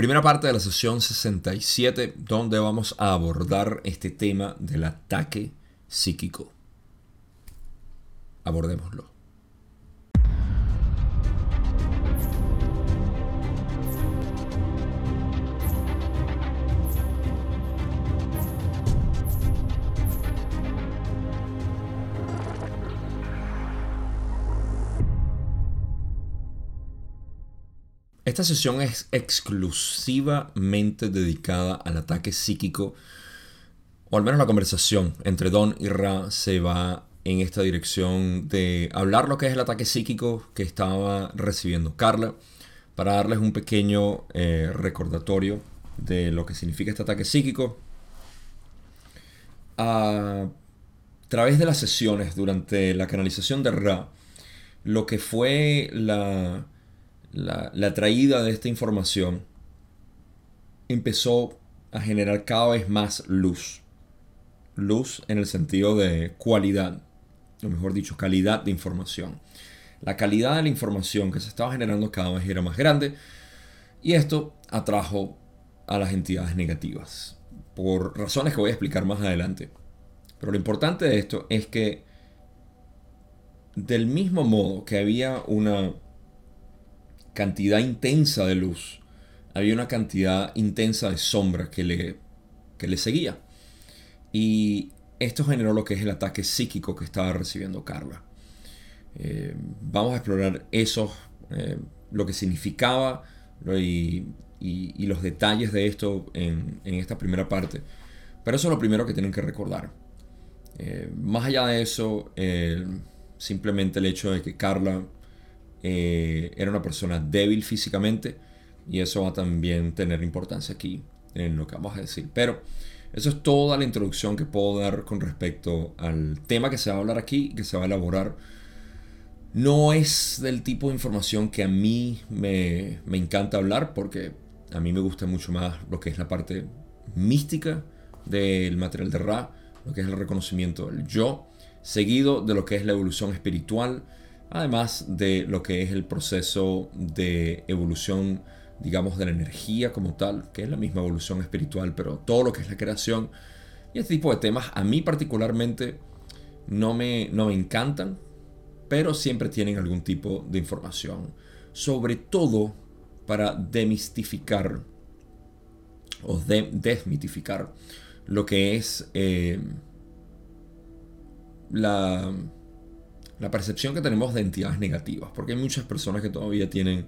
Primera parte de la sesión 67 donde vamos a abordar este tema del ataque psíquico. Abordémoslo. Esta sesión es exclusivamente dedicada al ataque psíquico, o al menos la conversación entre Don y Ra se va en esta dirección de hablar lo que es el ataque psíquico que estaba recibiendo Carla, para darles un pequeño eh, recordatorio de lo que significa este ataque psíquico. A través de las sesiones durante la canalización de Ra, lo que fue la la, traída de esta información empezó a generar cada vez más luz. Luz en el sentido de cualidad, o mejor dicho, calidad de información. La calidad de la información que se estaba generando cada vez era más grande y esto atrajo a las entidades negativas, por razones que voy a explicar más adelante. Pero lo importante de esto es que del mismo modo que había una cantidad intensa de luz, había una cantidad intensa de sombra que le, que le seguía. Y esto generó lo que es el ataque psíquico que estaba recibiendo Carla. Eh, vamos a explorar eso, eh, lo que significaba y, los detalles de esto en, esta primera parte. Pero eso es lo primero que tienen que recordar. Eh, más allá de eso, simplemente el hecho de que Carla eh, era una persona débil físicamente y eso va a también tener importancia aquí en lo que vamos a decir. Pero eso es toda la introducción que puedo dar con respecto al tema que se va a hablar aquí, que se va a elaborar. No es del tipo de información que a mí me, me encanta hablar porque a mí me gusta mucho más lo que es la parte mística del material de Ra, lo que es el reconocimiento del yo, seguido de lo que es la evolución espiritual, además de lo que es el proceso de evolución, digamos, de la energía como tal, que es la misma evolución espiritual, pero todo lo que es la creación. Y este tipo de temas a mí particularmente no me, no me encantan, pero siempre tienen algún tipo de información. Sobre todo para demistificar o desmitificar lo que es eh, la la percepción que tenemos de entidades negativas, porque hay muchas personas que todavía tienen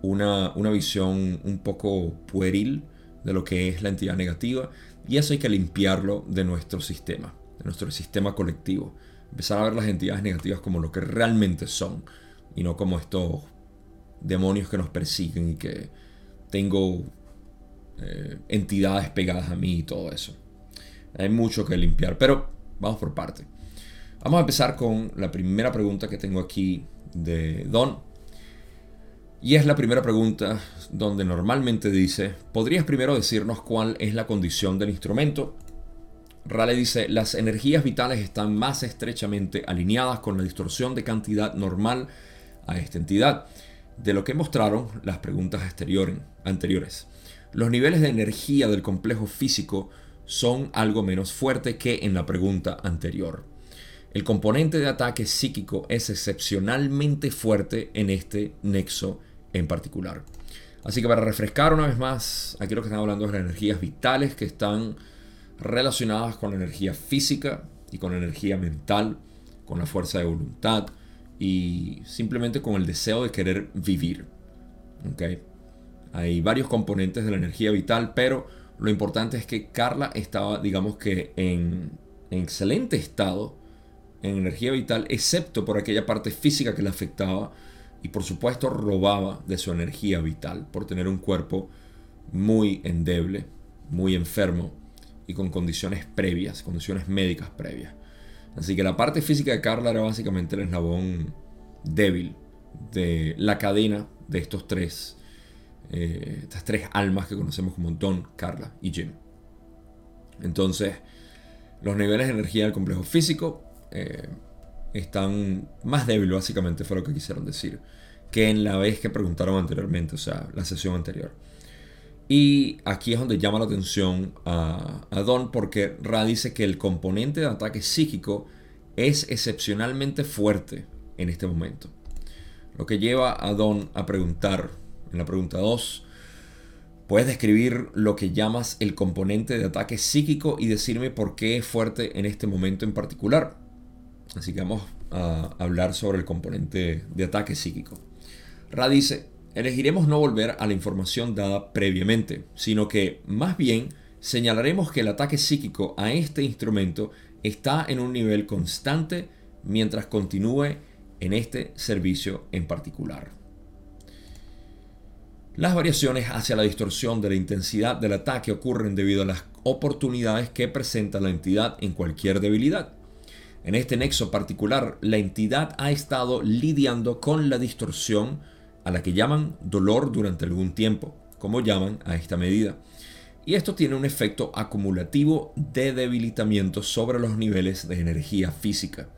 una, visión un poco pueril de lo que es la entidad negativa, y eso hay que limpiarlo de nuestro sistema, de nuestro sistema colectivo. Empezar a ver las entidades negativas como lo que realmente son, y no como estos demonios que nos persiguen y que tengo eh, entidades pegadas a mí y todo eso. Hay mucho que limpiar, pero vamos por parte. Vamos a empezar con la primera pregunta que tengo aquí de Don. Y es la primera pregunta donde normalmente dice, ¿podrías primero decirnos cuál es la condición del instrumento? Rale dice, las energías vitales están más estrechamente alineadas con la distorsión de cantidad normal a esta entidad, de lo que mostraron las preguntas anteriores. Los niveles de energía del complejo físico son algo menos fuerte que en la pregunta anterior. El componente de ataque psíquico es excepcionalmente fuerte en este nexo en particular. Así que para refrescar una vez más, aquí lo que están hablando es de las energías vitales que están relacionadas con la energía física y con la energía mental, con la fuerza de voluntad y simplemente con el deseo de querer vivir. ¿Okay? Hay varios componentes de la energía vital, pero lo importante es que Carla estaba, digamos que, en, en excelente estado en energía vital, excepto por aquella parte física que le afectaba y por supuesto robaba de su energía vital por tener un cuerpo muy endeble, muy enfermo y con condiciones previas, condiciones médicas previas. Así que la parte física de Carla era básicamente el eslabón débil de la cadena de estos tres, eh, estas tres almas que conocemos como Don, Carla y Jim. Entonces, los niveles de energía del complejo físico eh, están más débiles, básicamente fue lo que quisieron decir, que en la vez que preguntaron anteriormente, o sea, la sesión anterior. Y aquí es donde llama la atención a, a Don porque Ra dice que el componente de ataque psíquico es excepcionalmente fuerte en este momento. Lo que lleva a Don a preguntar en la pregunta 2, puedes describir lo que llamas el componente de ataque psíquico y decirme por qué es fuerte en este momento en particular. Así que vamos a hablar sobre el componente de ataque psíquico. Ra dice, elegiremos no volver a la información dada previamente, sino que más bien señalaremos que el ataque psíquico a este instrumento está en un nivel constante mientras continúe en este servicio en particular. Las variaciones hacia la distorsión de la intensidad del ataque ocurren debido a las oportunidades que presenta la entidad en cualquier debilidad. En este nexo particular, la entidad ha estado lidiando con la distorsión a la que llaman dolor durante algún tiempo, como llaman a esta medida. Y esto tiene un efecto acumulativo de debilitamiento sobre los niveles de energía física.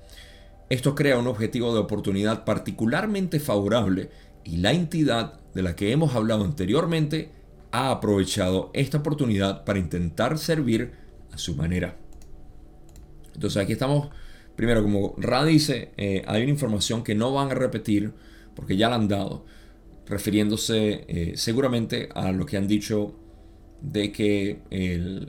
Esto crea un objetivo de oportunidad particularmente favorable y la entidad de la que hemos hablado anteriormente ha aprovechado esta oportunidad para intentar servir a su manera. Entonces aquí estamos, primero como Ra dice, eh, hay una información que no van a repetir porque ya la han dado, refiriéndose eh, seguramente a lo que han dicho de que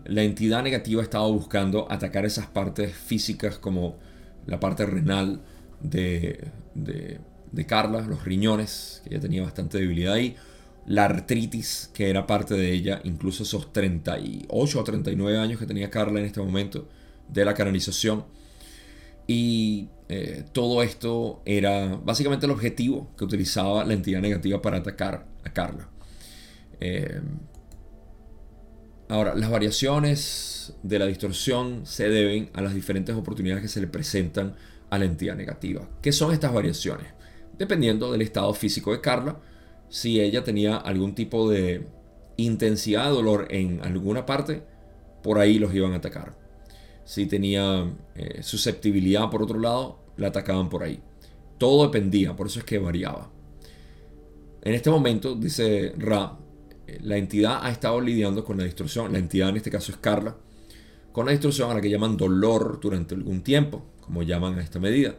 la entidad negativa estaba buscando atacar esas partes físicas como la parte renal de, de Carla, los riñones, que ella tenía bastante debilidad ahí, la artritis, que era parte de ella, incluso esos 38 o 39 años que tenía Carla en este momento de la canalización. Y eh, todo esto era básicamente el objetivo que utilizaba la entidad negativa para atacar a Carla. Eh, ahora, las variaciones de la distorsión se deben a las diferentes oportunidades que se le presentan a la entidad negativa. ¿Qué son estas variaciones? dependiendo del estado físico de Carla, si ella tenía algún tipo de intensidad de dolor en alguna parte, por ahí los iban a atacar. Si tenía eh, susceptibilidad por otro lado, la atacaban por ahí. Todo dependía, por eso es que variaba. En este momento, dice Ra, eh, la entidad ha estado lidiando con la distorsión, la entidad en este caso es Carla, con la distorsión a la que llaman dolor durante algún tiempo, como llaman a esta medida.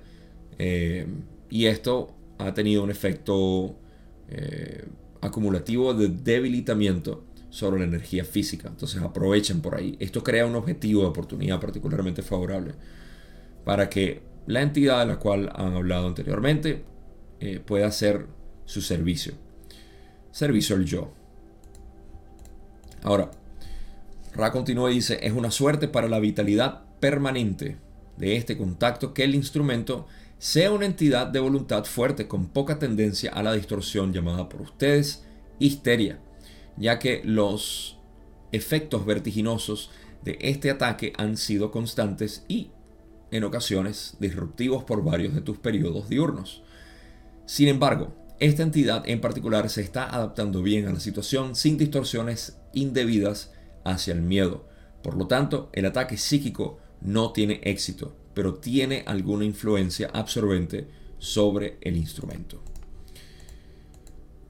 Eh, y esto ha tenido un efecto acumulativo de debilitamiento sobre la energía física. Entonces aprovechen por ahí. Esto crea un objetivo de oportunidad particularmente favorable para que la entidad de la cual han hablado anteriormente eh, pueda hacer su servicio. Servicio al yo. Ahora, Ra continúa y dice, es una suerte para la vitalidad permanente de este contacto que el instrumento sea una entidad de voluntad fuerte con poca tendencia a la distorsión llamada por ustedes histeria, ya que los efectos vertiginosos de este ataque han sido constantes y, en ocasiones, disruptivos por varios de tus periodos diurnos. Sin embargo, esta entidad en particular se está adaptando bien a la situación sin distorsiones indebidas hacia el miedo. Por lo tanto, el ataque psíquico no tiene éxito pero tiene alguna influencia absorbente sobre el instrumento.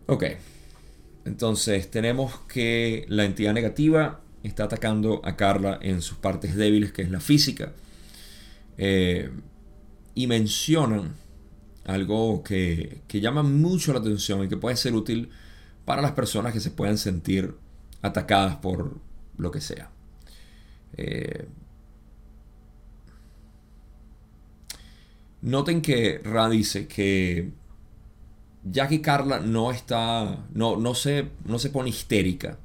Ok, entonces tenemos que la entidad negativa está atacando a Carla en sus partes débiles, que es la física. Eh, y mencionan algo que, llama mucho la atención y que puede ser útil para las personas que se puedan sentir atacadas por lo que sea. Eh, Noten que Ra dice que que Carla no está, no, no, se, no se pone histérica,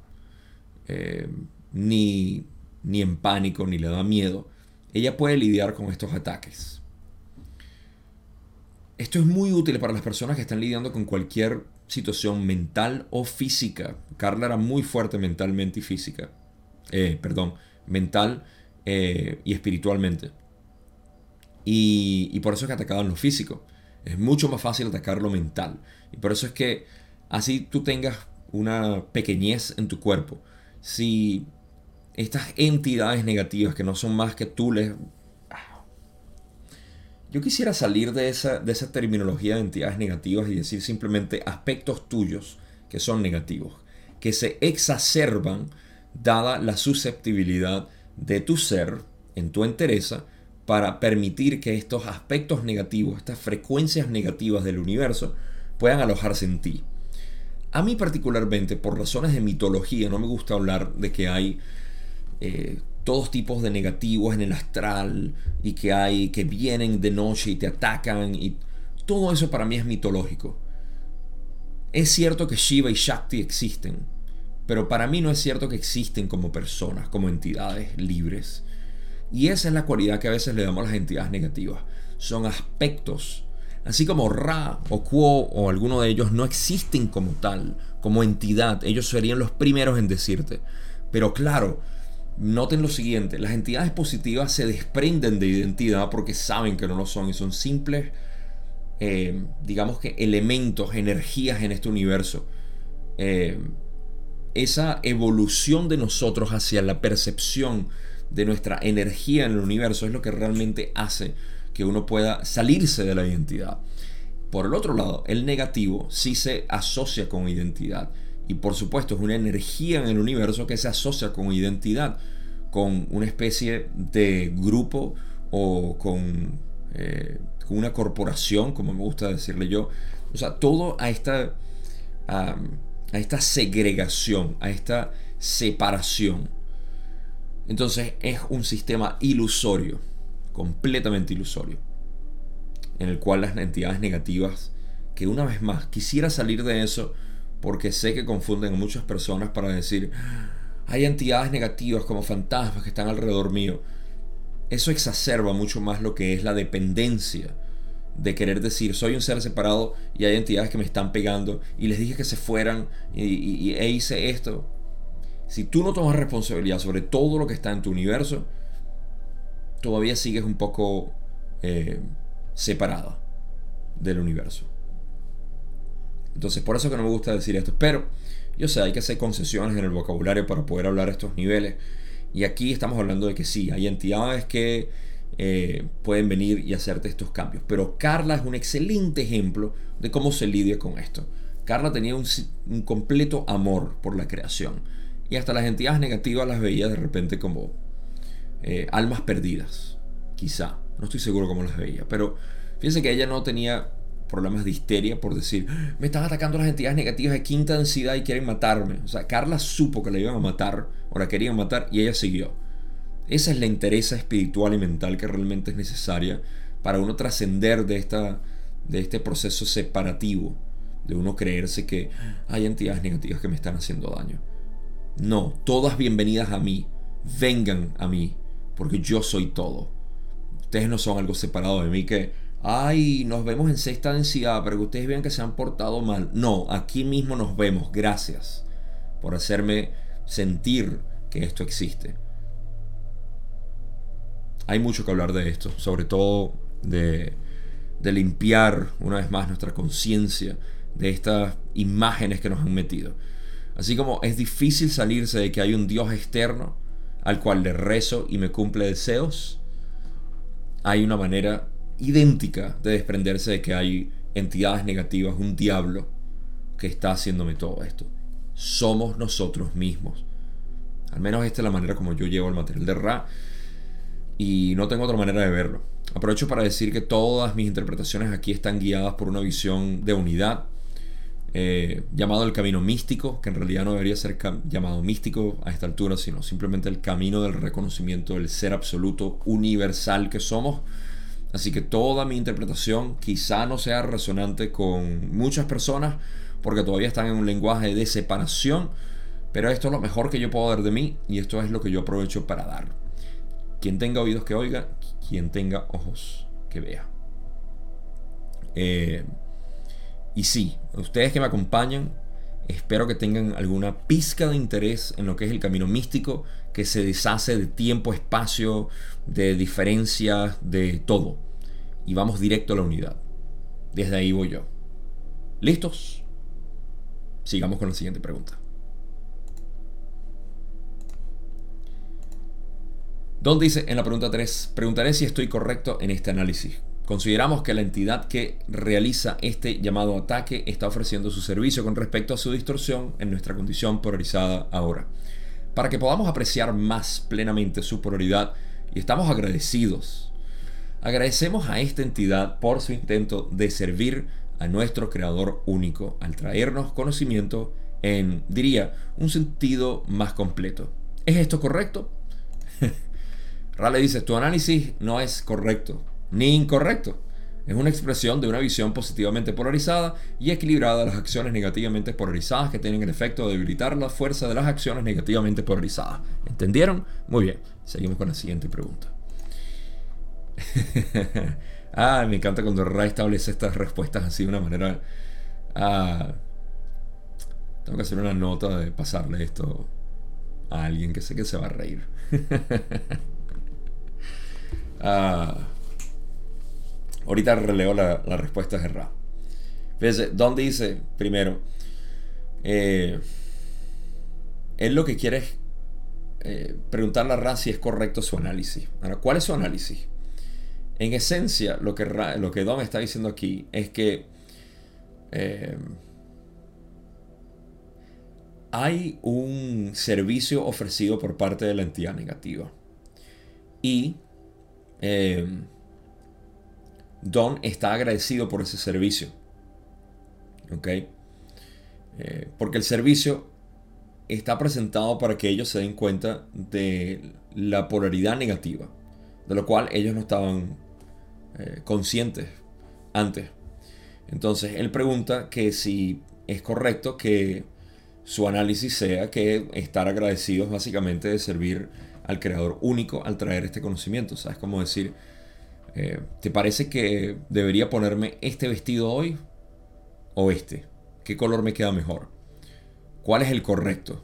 eh, ni, ni en pánico, ni le da miedo, ella puede lidiar con estos ataques. Esto es muy útil para las personas que están lidiando con cualquier situación mental o física. Carla era muy fuerte mentalmente y física. Eh, perdón, mental eh, y espiritualmente. Y, por eso es que atacaban lo físico. Es mucho más fácil atacar lo mental. Y por eso es que así tú tengas una pequeñez en tu cuerpo. Si estas entidades negativas que no son más que tú les... Yo quisiera salir de esa, de esa terminología de entidades negativas y decir simplemente aspectos tuyos que son negativos. que se exacerban dada la susceptibilidad de tu ser en tu entereza para permitir que estos aspectos negativos, estas frecuencias negativas del universo, puedan alojarse en ti. A mí particularmente, por razones de mitología, no me gusta hablar de que hay eh, todos tipos de negativos en el astral y que hay que vienen de noche y te atacan y todo eso para mí es mitológico. Es cierto que Shiva y Shakti existen, pero para mí no es cierto que existen como personas, como entidades libres. Y esa es la cualidad que a veces le damos a las entidades negativas. Son aspectos. Así como Ra o Quo o alguno de ellos no existen como tal, como entidad. Ellos serían los primeros en decirte. Pero claro, noten lo siguiente. Las entidades positivas se desprenden de identidad porque saben que no lo son y son simples, eh, digamos que elementos, energías en este universo. Eh, esa evolución de nosotros hacia la percepción de nuestra energía en el universo es lo que realmente hace que uno pueda salirse de la identidad. Por el otro lado, el negativo sí se asocia con identidad. Y por supuesto es una energía en el universo que se asocia con identidad, con una especie de grupo o con, eh, una corporación, como me gusta decirle yo. O sea, todo a esta, a esta segregación, a esta separación. Entonces es un sistema ilusorio, completamente ilusorio, en el cual las entidades negativas, que una vez más quisiera salir de eso porque sé que confunden a muchas personas para decir, hay entidades negativas como fantasmas que están alrededor mío. Eso exacerba mucho más lo que es la dependencia de querer decir, soy un ser separado y hay entidades que me están pegando y les dije que se fueran y, e hice esto. Si tú no tomas responsabilidad sobre todo lo que está en tu universo, todavía sigues un poco eh, separada del universo. Entonces, por eso que no me gusta decir esto. Pero yo sé, hay que hacer concesiones en el vocabulario para poder hablar a estos niveles. Y aquí estamos hablando de que sí, hay entidades que eh, pueden venir y hacerte estos cambios. Pero Carla es un excelente ejemplo de cómo se lidia con esto. Carla tenía un, un completo amor por la creación y hasta las entidades negativas las veía de repente como eh, almas perdidas. Quizá. No estoy seguro cómo las veía. Pero fíjense que ella no tenía problemas de histeria por decir, me están atacando las entidades negativas de quinta densidad y quieren matarme. O sea, Carla supo que la iban a matar o la querían matar y ella siguió. Esa es la interés espiritual y mental que realmente es necesaria para uno trascender de, de este proceso separativo, de uno creerse que hay entidades negativas que me están haciendo daño. No, todas bienvenidas a mí. Vengan a mí, porque yo soy todo. Ustedes no son algo separado de mí que, ay, nos vemos en sexta densidad, pero que ustedes vean que se han portado mal. No, aquí mismo nos vemos. Gracias por hacerme sentir que esto existe. Hay mucho que hablar de esto, sobre todo de, de limpiar una vez más nuestra conciencia de estas imágenes que nos han metido. Así como es difícil salirse de que hay un Dios externo al cual le rezo y me cumple deseos, hay una manera idéntica de desprenderse de que hay entidades negativas, un diablo que está haciéndome todo esto. Somos nosotros mismos. Al menos esta es la manera como yo llevo el material de Ra y no tengo otra manera de verlo. Aprovecho para decir que todas mis interpretaciones aquí están guiadas por una visión de unidad eh, llamado el camino místico, que en realidad no debería ser llamado místico a esta altura, sino simplemente el camino del reconocimiento del ser absoluto universal que somos. Así que toda mi interpretación quizá no sea resonante con muchas personas, porque todavía están en un lenguaje de separación, pero esto es lo mejor que yo puedo dar de mí y esto es lo que yo aprovecho para dar. Quien tenga oídos que oiga, quien tenga ojos que vea. Eh, y sí, ustedes que me acompañan, espero que tengan alguna pizca de interés en lo que es el camino místico, que se deshace de tiempo, espacio, de diferencias, de todo. Y vamos directo a la unidad. Desde ahí voy yo. ¿Listos? Sigamos con la siguiente pregunta. Don dice en la pregunta 3, preguntaré si estoy correcto en este análisis. Consideramos que la entidad que realiza este llamado ataque está ofreciendo su servicio con respecto a su distorsión en nuestra condición polarizada ahora. Para que podamos apreciar más plenamente su polaridad y estamos agradecidos. Agradecemos a esta entidad por su intento de servir a nuestro creador único al traernos conocimiento en, diría, un sentido más completo. ¿Es esto correcto? Rale dice, tu análisis no es correcto ni incorrecto. Es una expresión de una visión positivamente polarizada y equilibrada de las acciones negativamente polarizadas que tienen el efecto de debilitar la fuerza de las acciones negativamente polarizadas. ¿Entendieron? Muy bien. Seguimos con la siguiente pregunta. ah, me encanta cuando Ray establece estas respuestas así de una manera... Ah, tengo que hacer una nota de pasarle esto a alguien que sé que se va a reír. ah, ahorita releo la, la respuesta de Ra. Fíjense, Don dice, primero, eh, él lo que quiere es eh, preguntarle a Ra si es correcto su análisis. Ahora, ¿cuál es su análisis? En esencia, lo que, lo que Don está diciendo aquí es que eh, hay un servicio ofrecido por parte de la entidad negativa. Y eh, Don está agradecido por ese servicio. ¿Ok? Eh, porque el servicio está presentado para que ellos se den cuenta de la polaridad negativa, de lo cual ellos no estaban eh, conscientes antes. Entonces él pregunta que si es correcto que su análisis sea que estar agradecidos básicamente de servir al creador único al traer este conocimiento. O sea, es como decir, eh, ¿te parece que debería ponerme este vestido hoy o este? ¿Qué color me queda mejor? ¿Cuál es el correcto?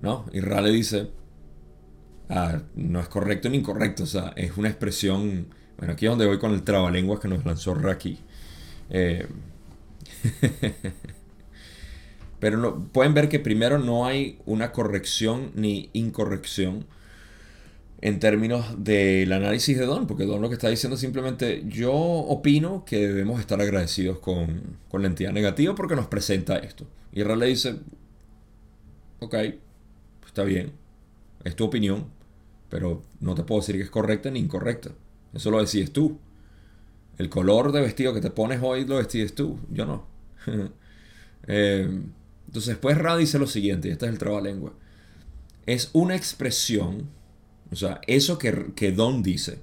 ¿No? Y Rale dice, ah, no es correcto ni incorrecto, o sea, es una expresión, bueno, aquí es donde voy con el trabalenguas que nos lanzó Raki. Eh, Pero no, pueden ver que primero no hay una corrección ni incorrección en términos del análisis de Don, porque Don lo que está diciendo es simplemente yo opino que debemos estar agradecidos con, la entidad negativa porque nos presenta esto. Y Ra le dice, ok, está bien, es tu opinión, pero no te puedo decir que es correcta ni incorrecta. Eso lo decides tú. El color de vestido que te pones hoy lo decides tú, yo no. eh, entonces, después Ra dice lo siguiente, y este es el trabalengua. Es una expresión, o sea, eso que, que Don dice.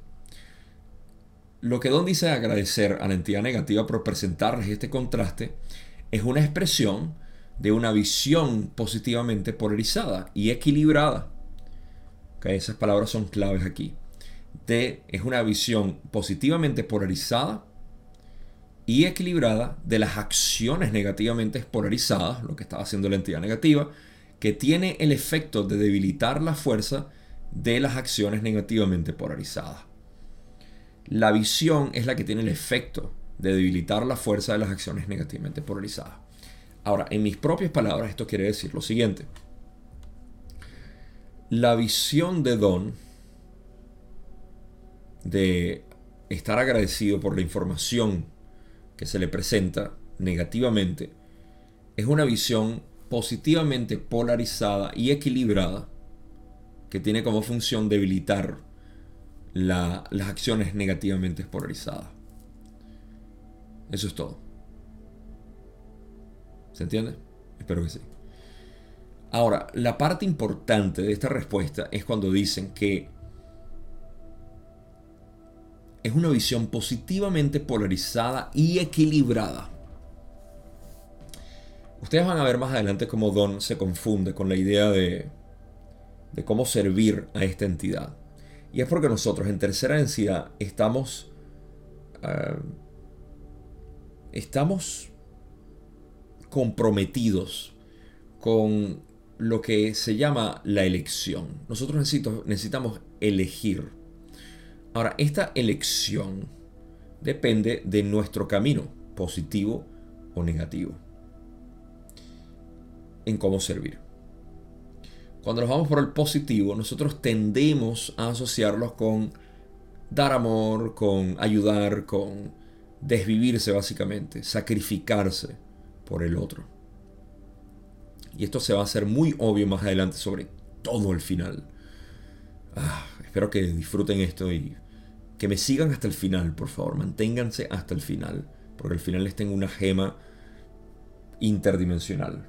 Lo que Don dice de agradecer a la entidad negativa por presentarles este contraste es una expresión de una visión positivamente polarizada y equilibrada. Okay, esas palabras son claves aquí. De, es una visión positivamente polarizada y equilibrada de las acciones negativamente polarizadas, lo que estaba haciendo la entidad negativa, que tiene el efecto de debilitar la fuerza de las acciones negativamente polarizadas. La visión es la que tiene el efecto de debilitar la fuerza de las acciones negativamente polarizadas. Ahora, en mis propias palabras, esto quiere decir lo siguiente. La visión de Don de estar agradecido por la información que se le presenta negativamente es una visión positivamente polarizada y equilibrada que tiene como función debilitar las acciones negativamente polarizadas. Eso es todo. ¿Se entiende? Espero que sí. Ahora, la parte importante de esta respuesta es cuando dicen que es una visión positivamente polarizada y equilibrada. Ustedes van a ver más adelante cómo Don se confunde con la idea de, de cómo servir a esta entidad. Y es porque nosotros en tercera densidad estamos, eh, estamos comprometidos con lo que se llama la elección. Nosotros necesitamos elegir. Ahora, esta elección depende de nuestro camino, positivo o negativo, en cómo servir. Cuando nos vamos por el positivo, nosotros tendemos a asociarlos con dar amor, con ayudar, con desvivirse básicamente, sacrificarse por el otro. Y esto se va a hacer muy obvio más adelante sobre todo el final. Ah, espero que disfruten esto y que me sigan hasta el final, por favor. Manténganse hasta el final. Porque al final les tengo una gema interdimensional.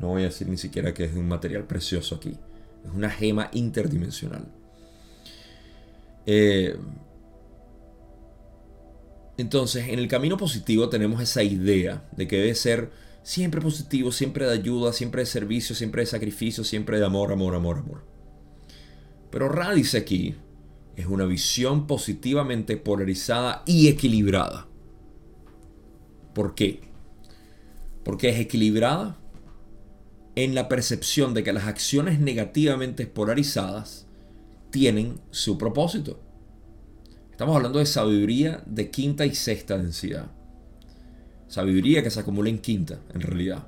No voy a decir ni siquiera que es un material precioso aquí. Es una gema interdimensional. Eh, entonces, en el camino positivo tenemos esa idea de que debe ser siempre positivo, siempre de ayuda, siempre de servicio, siempre de sacrificio, siempre de amor, amor, amor, amor. Pero Radice aquí es una visión positivamente polarizada y equilibrada. ¿Por qué? Porque es equilibrada en la percepción de que las acciones negativamente polarizadas tienen su propósito. Estamos hablando de sabiduría de quinta y sexta densidad. Sabiduría que se acumula en quinta, en realidad.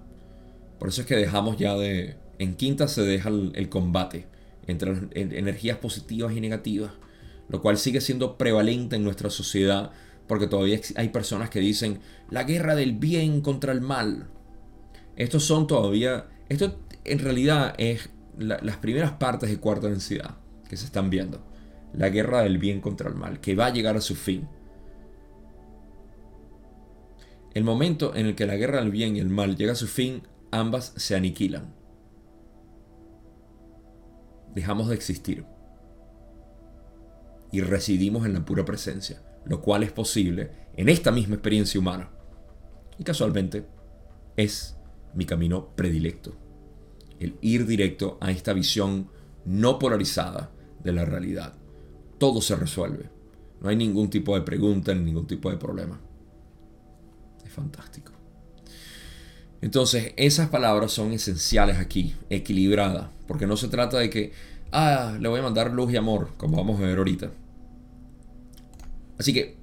Por eso es que dejamos ya de... En quinta se deja el, combate entre las energías positivas y negativas, lo cual sigue siendo prevalente en nuestra sociedad, porque todavía hay personas que dicen la guerra del bien contra el mal. Estos son todavía... Esto en realidad es las primeras partes de cuarta densidad que se están viendo la guerra del bien contra el mal, que va a llegar a su fin. El momento en el que la guerra del bien y el mal llega a su fin, ambas se aniquilan. Dejamos de existir. Y residimos en la pura presencia, lo cual es posible en esta misma experiencia humana. Y casualmente es mi camino predilecto. El ir directo a esta visión no polarizada de la realidad todo se resuelve. No hay ningún tipo de pregunta ni ningún tipo de problema. Es fantástico. Entonces, esas palabras son esenciales aquí, equilibradas, porque no se trata de que, ah, le voy a mandar luz y amor, como vamos a ver ahorita. Así que,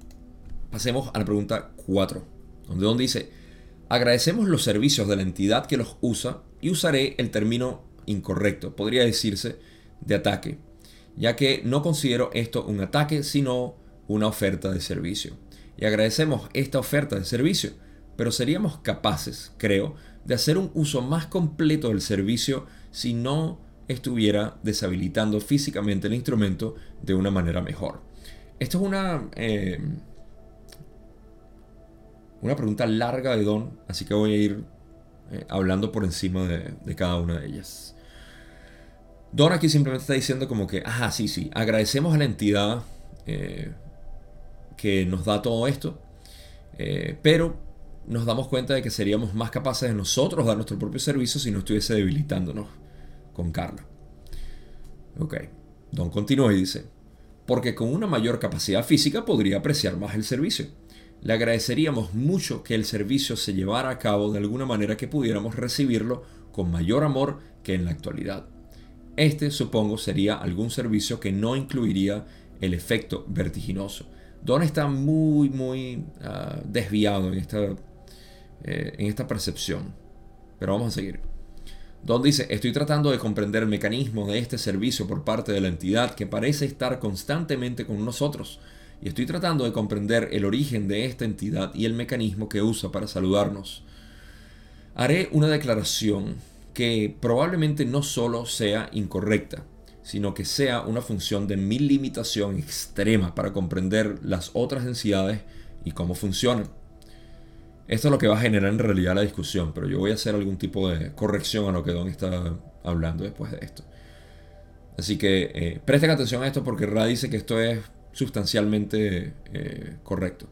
pasemos a la pregunta 4, donde, donde dice, agradecemos los servicios de la entidad que los usa y usaré el término incorrecto, podría decirse de ataque, ya que no considero esto un ataque, sino una oferta de servicio. Y agradecemos esta oferta de servicio, pero seríamos capaces, creo, de hacer un uso más completo del servicio si no estuviera deshabilitando físicamente el instrumento de una manera mejor. Esto es una, eh, una pregunta larga de Don, así que voy a ir eh, hablando por encima de cada una de ellas. Don aquí simplemente está diciendo como que, ajá, sí, sí, agradecemos a la entidad eh, que nos da todo esto, eh, pero nos damos cuenta de que seríamos más capaces de nosotros dar nuestro propio servicio si no estuviese debilitándonos con Carla. Ok, Don continúa y dice, porque con una mayor capacidad física podría apreciar más el servicio. Le agradeceríamos mucho que el servicio se llevara a cabo de alguna manera que pudiéramos recibirlo con mayor amor que en la actualidad. Este, supongo, sería algún servicio que no incluiría el efecto vertiginoso. Don está muy, muy ah, desviado en esta, eh, en esta percepción. Pero vamos a seguir. Don dice, estoy tratando de comprender el mecanismo de este servicio por parte de la entidad que parece estar constantemente con nosotros. Y estoy tratando de comprender el origen de esta entidad y el mecanismo que usa para saludarnos. Haré una declaración que probablemente no solo sea incorrecta, sino que sea una función de mi limitación extrema para comprender las otras densidades y cómo funcionan. Esto es lo que va a generar en realidad la discusión, pero yo voy a hacer algún tipo de corrección a lo que Don está hablando después de esto. Así que eh, presten atención a esto porque Ra dice que esto es sustancialmente eh, correcto.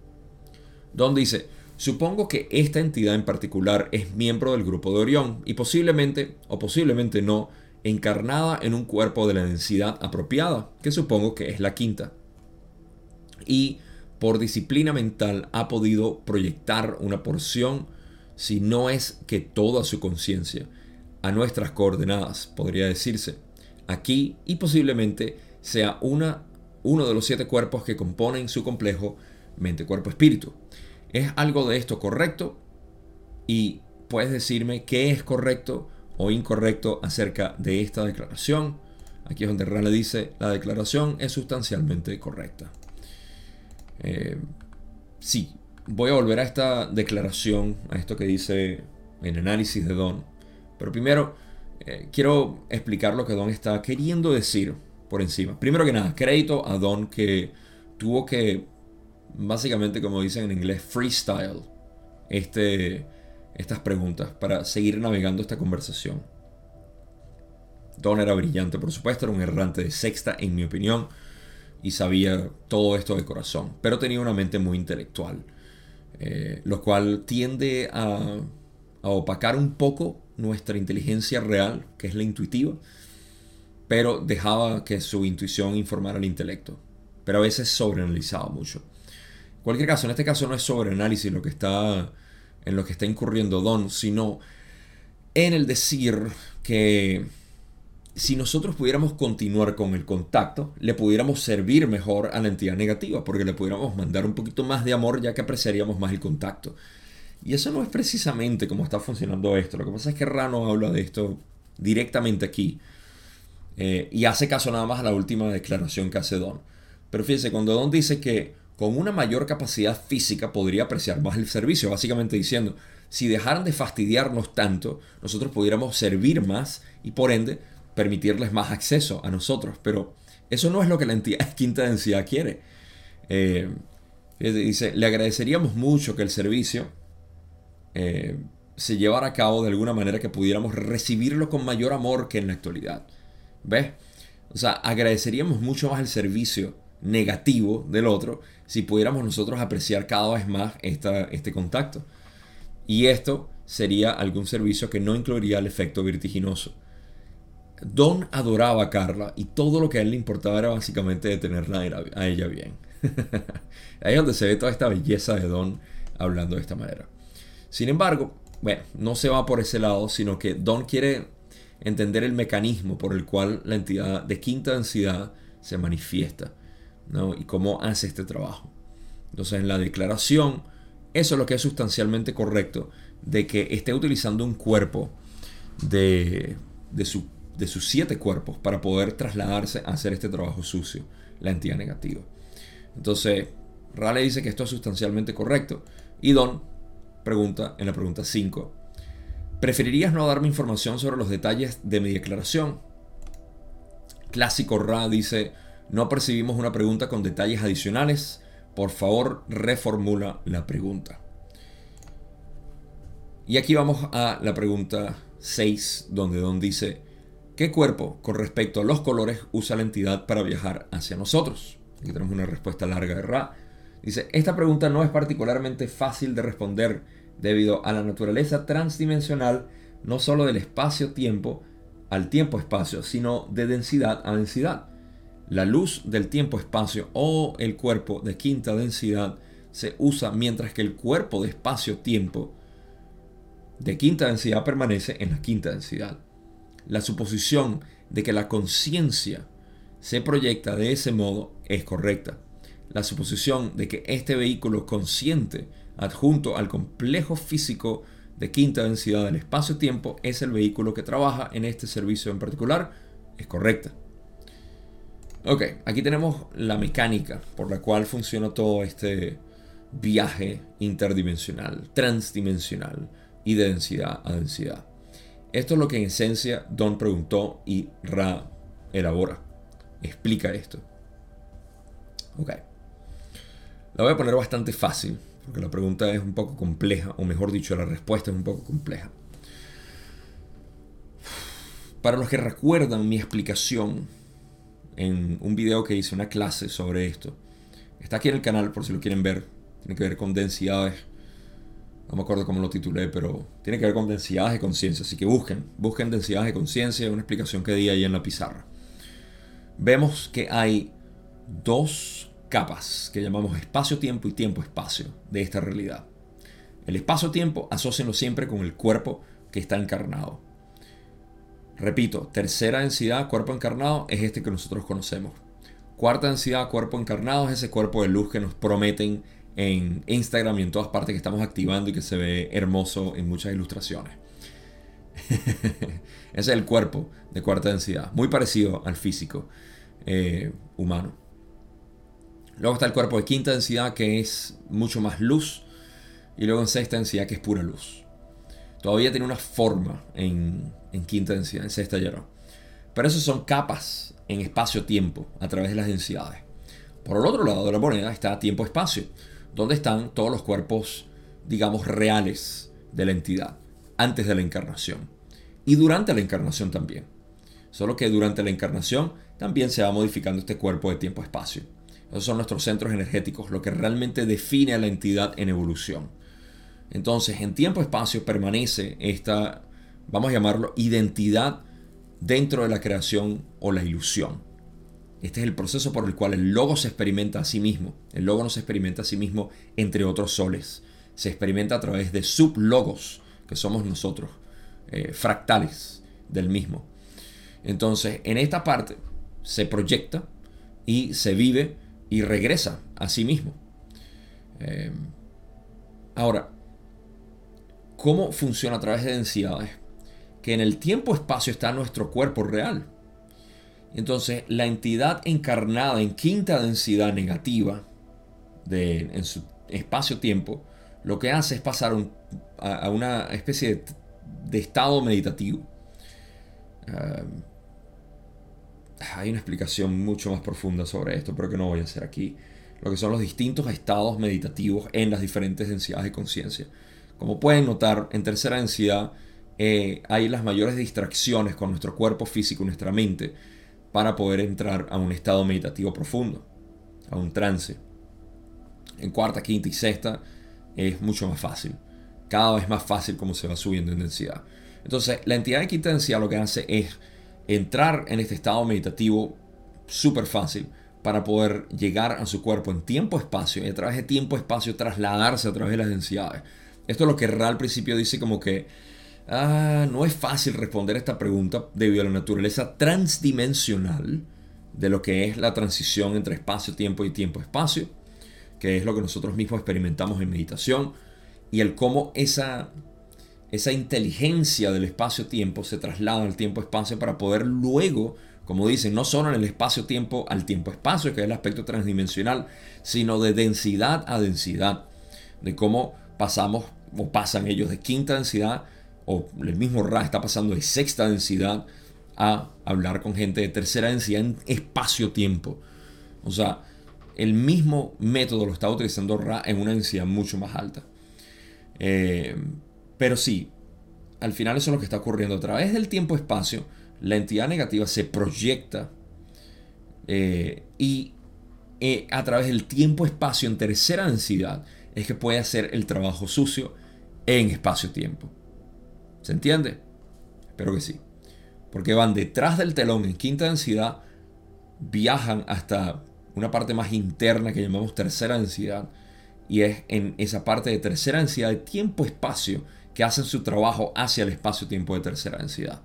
Don dice, Supongo que esta entidad en particular es miembro del grupo de Orión y posiblemente, o posiblemente no, encarnada en un cuerpo de la densidad apropiada, que supongo que es la quinta. Y por disciplina mental ha podido proyectar una porción, si no es que toda su conciencia, a nuestras coordenadas, podría decirse, aquí y posiblemente sea una, uno de los siete cuerpos que componen su complejo mente-cuerpo-espíritu. ¿Es algo de esto correcto? Y puedes decirme qué es correcto o incorrecto acerca de esta declaración. Aquí es donde Rale dice, la declaración es sustancialmente correcta. Eh, sí, voy a volver a esta declaración, a esto que dice en análisis de Don. Pero primero, eh, quiero explicar lo que Don está queriendo decir por encima. Primero que nada, crédito a Don que tuvo que, básicamente como dicen en inglés, freestyle este, estas preguntas para seguir navegando esta conversación. Don era brillante, por supuesto, era un errante de sexta, en mi opinión, y sabía todo esto de corazón, pero tenía una mente muy intelectual, eh, lo cual tiende a, a opacar un poco nuestra inteligencia real, que es la intuitiva, pero dejaba que su intuición informara al intelecto, pero a veces sobreanalizaba mucho. En cualquier caso, en este caso no es sobreanálisis lo que está en lo que está incurriendo Don, sino en el decir que si nosotros pudiéramos continuar con el contacto, le pudiéramos servir mejor a la entidad negativa, porque le pudiéramos mandar un poquito más de amor ya que apreciaríamos más el contacto. Y eso no es precisamente cómo está funcionando esto. Lo que pasa es que Rano habla de esto directamente aquí. Eh, y hace caso nada más a la última declaración que hace Don. Pero fíjense, cuando Don dice que con una mayor capacidad física podría apreciar más el servicio, básicamente diciendo, si dejaran de fastidiarnos tanto, nosotros pudiéramos servir más y por ende permitirles más acceso a nosotros. Pero eso no es lo que la entidad quinta densidad quiere. Eh, dice, le agradeceríamos mucho que el servicio eh, se llevara a cabo de alguna manera que pudiéramos recibirlo con mayor amor que en la actualidad. ¿Ves? O sea, agradeceríamos mucho más el servicio negativo del otro si pudiéramos nosotros apreciar cada vez más este contacto. Y esto sería algún servicio que no incluiría el efecto vertiginoso. Don adoraba a Carla y todo lo que a él le importaba era básicamente detenerla a ella bien. Ahí es donde se ve toda esta belleza de Don hablando de esta manera. Sin embargo, bueno, no se va por ese lado, sino que Don quiere entender el mecanismo por el cual la entidad de quinta densidad se manifiesta ¿no? y cómo hace este trabajo. Entonces, en la declaración, eso es lo que es sustancialmente correcto, de que esté utilizando un cuerpo de, de, su de sus siete cuerpos para poder trasladarse a hacer este trabajo sucio, la entidad negativa. Entonces, Raleigh dice que esto es sustancialmente correcto. Y Don pregunta en la pregunta 5, ¿preferirías no darme información sobre los detalles de mi declaración? Clásico Ra dice, no percibimos una pregunta con detalles adicionales. Por favor, reformula la pregunta. Y aquí vamos a la pregunta 6, donde Don dice, ¿Qué cuerpo con respecto a los colores usa la entidad para viajar hacia nosotros? Aquí tenemos una respuesta larga de Ra. Dice, esta pregunta no es particularmente fácil de responder debido a la naturaleza transdimensional no solo del espacio-tiempo al tiempo-espacio, sino de densidad a densidad. La luz del tiempo-espacio o el cuerpo de quinta densidad se usa mientras que el cuerpo de espacio-tiempo de quinta densidad permanece en la quinta densidad la suposición de que la conciencia se proyecta de ese modo es correcta. La suposición de que este vehículo consciente adjunto al complejo físico de quinta densidad del espacio-tiempo es el vehículo que trabaja en este servicio en particular es correcta. Ok, aquí tenemos la mecánica por la cual funciona todo este viaje interdimensional, transdimensional y de densidad a densidad. Esto es lo que en esencia Don preguntó y Ra elabora. Explica esto. Ok. La voy a poner bastante fácil, porque la pregunta es un poco compleja, o mejor dicho, la respuesta es un poco compleja. Para los que recuerdan mi explicación en un video que hice, una clase sobre esto, está aquí en el canal por si lo quieren ver. Tiene que ver con densidades no me acuerdo cómo lo titulé, pero tiene que ver con densidades de conciencia. Así que busquen, busquen densidades de conciencia, una explicación que di ahí en la pizarra. Vemos que hay dos capas que llamamos espacio-tiempo y tiempo-espacio de esta realidad. El espacio-tiempo asocienlo siempre con el cuerpo que está encarnado. Repito, tercera densidad, cuerpo encarnado, es este que nosotros conocemos. Cuarta densidad, cuerpo encarnado, es ese cuerpo de luz que nos prometen en Instagram y en todas partes que estamos activando y que se ve hermoso en muchas ilustraciones. Ese es el cuerpo de cuarta densidad, muy parecido al físico eh, humano. Luego está el cuerpo de quinta densidad que es mucho más luz. Y luego en sexta densidad que es pura luz. Todavía tiene una forma en, quinta densidad, en sexta ya no. Pero eso son capas en espacio-tiempo a través de las densidades. Por el otro lado de la moneda está tiempo-espacio, donde están todos los cuerpos, digamos, reales de la entidad, antes de la encarnación. Y durante la encarnación también. Solo que durante la encarnación también se va modificando este cuerpo de tiempo-espacio. Esos son nuestros centros energéticos, lo que realmente define a la entidad en evolución. Entonces, en tiempo-espacio permanece esta, vamos a llamarlo, identidad dentro de la creación o la ilusión. Este es el proceso por el cual el logo se experimenta a sí mismo. El logo no se experimenta a sí mismo entre otros soles. Se experimenta a través de sublogos, que somos nosotros, eh, fractales del mismo. Entonces, en esta parte se proyecta y se vive y regresa a sí mismo. Eh, ahora, ¿cómo funciona a través de densidades? Que en el tiempo-espacio está nuestro cuerpo real. Entonces, la entidad encarnada en quinta densidad negativa de, en su espacio-tiempo, lo que hace es pasar a, una especie de, estado meditativo. Eh, hay una explicación mucho más profunda sobre esto, pero que no voy a hacer aquí. Lo que son los distintos estados meditativos en las diferentes densidades de conciencia. Como pueden notar, en tercera densidad eh, hay las mayores distracciones con nuestro cuerpo físico y nuestra mente para poder entrar a un estado meditativo profundo, a un trance. En cuarta, quinta y sexta es mucho más fácil. Cada vez más fácil como se va subiendo en densidad. Entonces, la entidad de quinta densidad lo que hace es entrar en este estado meditativo súper fácil para poder llegar a su cuerpo en tiempo-espacio y a través de tiempo-espacio trasladarse a través de las densidades. Esto es lo que Ra al principio dice como que ah, no es fácil responder esta pregunta debido a la naturaleza transdimensional de lo que es la transición entre espacio-tiempo y tiempo-espacio, que es lo que nosotros mismos experimentamos en meditación, y el cómo esa esa inteligencia del espacio-tiempo se traslada al tiempo-espacio para poder luego, como dicen, no solo en el espacio-tiempo al tiempo-espacio, que es el aspecto transdimensional, sino de densidad a densidad, de cómo pasamos o pasan ellos de quinta densidad, o el mismo Ra está pasando de sexta densidad a hablar con gente de tercera densidad en espacio-tiempo. O sea, el mismo método lo está utilizando Ra en una densidad mucho más alta. Eh, pero sí, al final eso es lo que está ocurriendo. A través del tiempo-espacio, la entidad negativa se proyecta eh, y eh, a través del tiempo-espacio en tercera densidad es que puede hacer el trabajo sucio en espacio-tiempo. ¿Se entiende? Espero que sí. Porque van detrás del telón en quinta densidad, viajan hasta una parte más interna que llamamos tercera densidad. Y es en esa parte de tercera densidad de tiempo-espacio que hacen su trabajo hacia el espacio-tiempo de tercera densidad.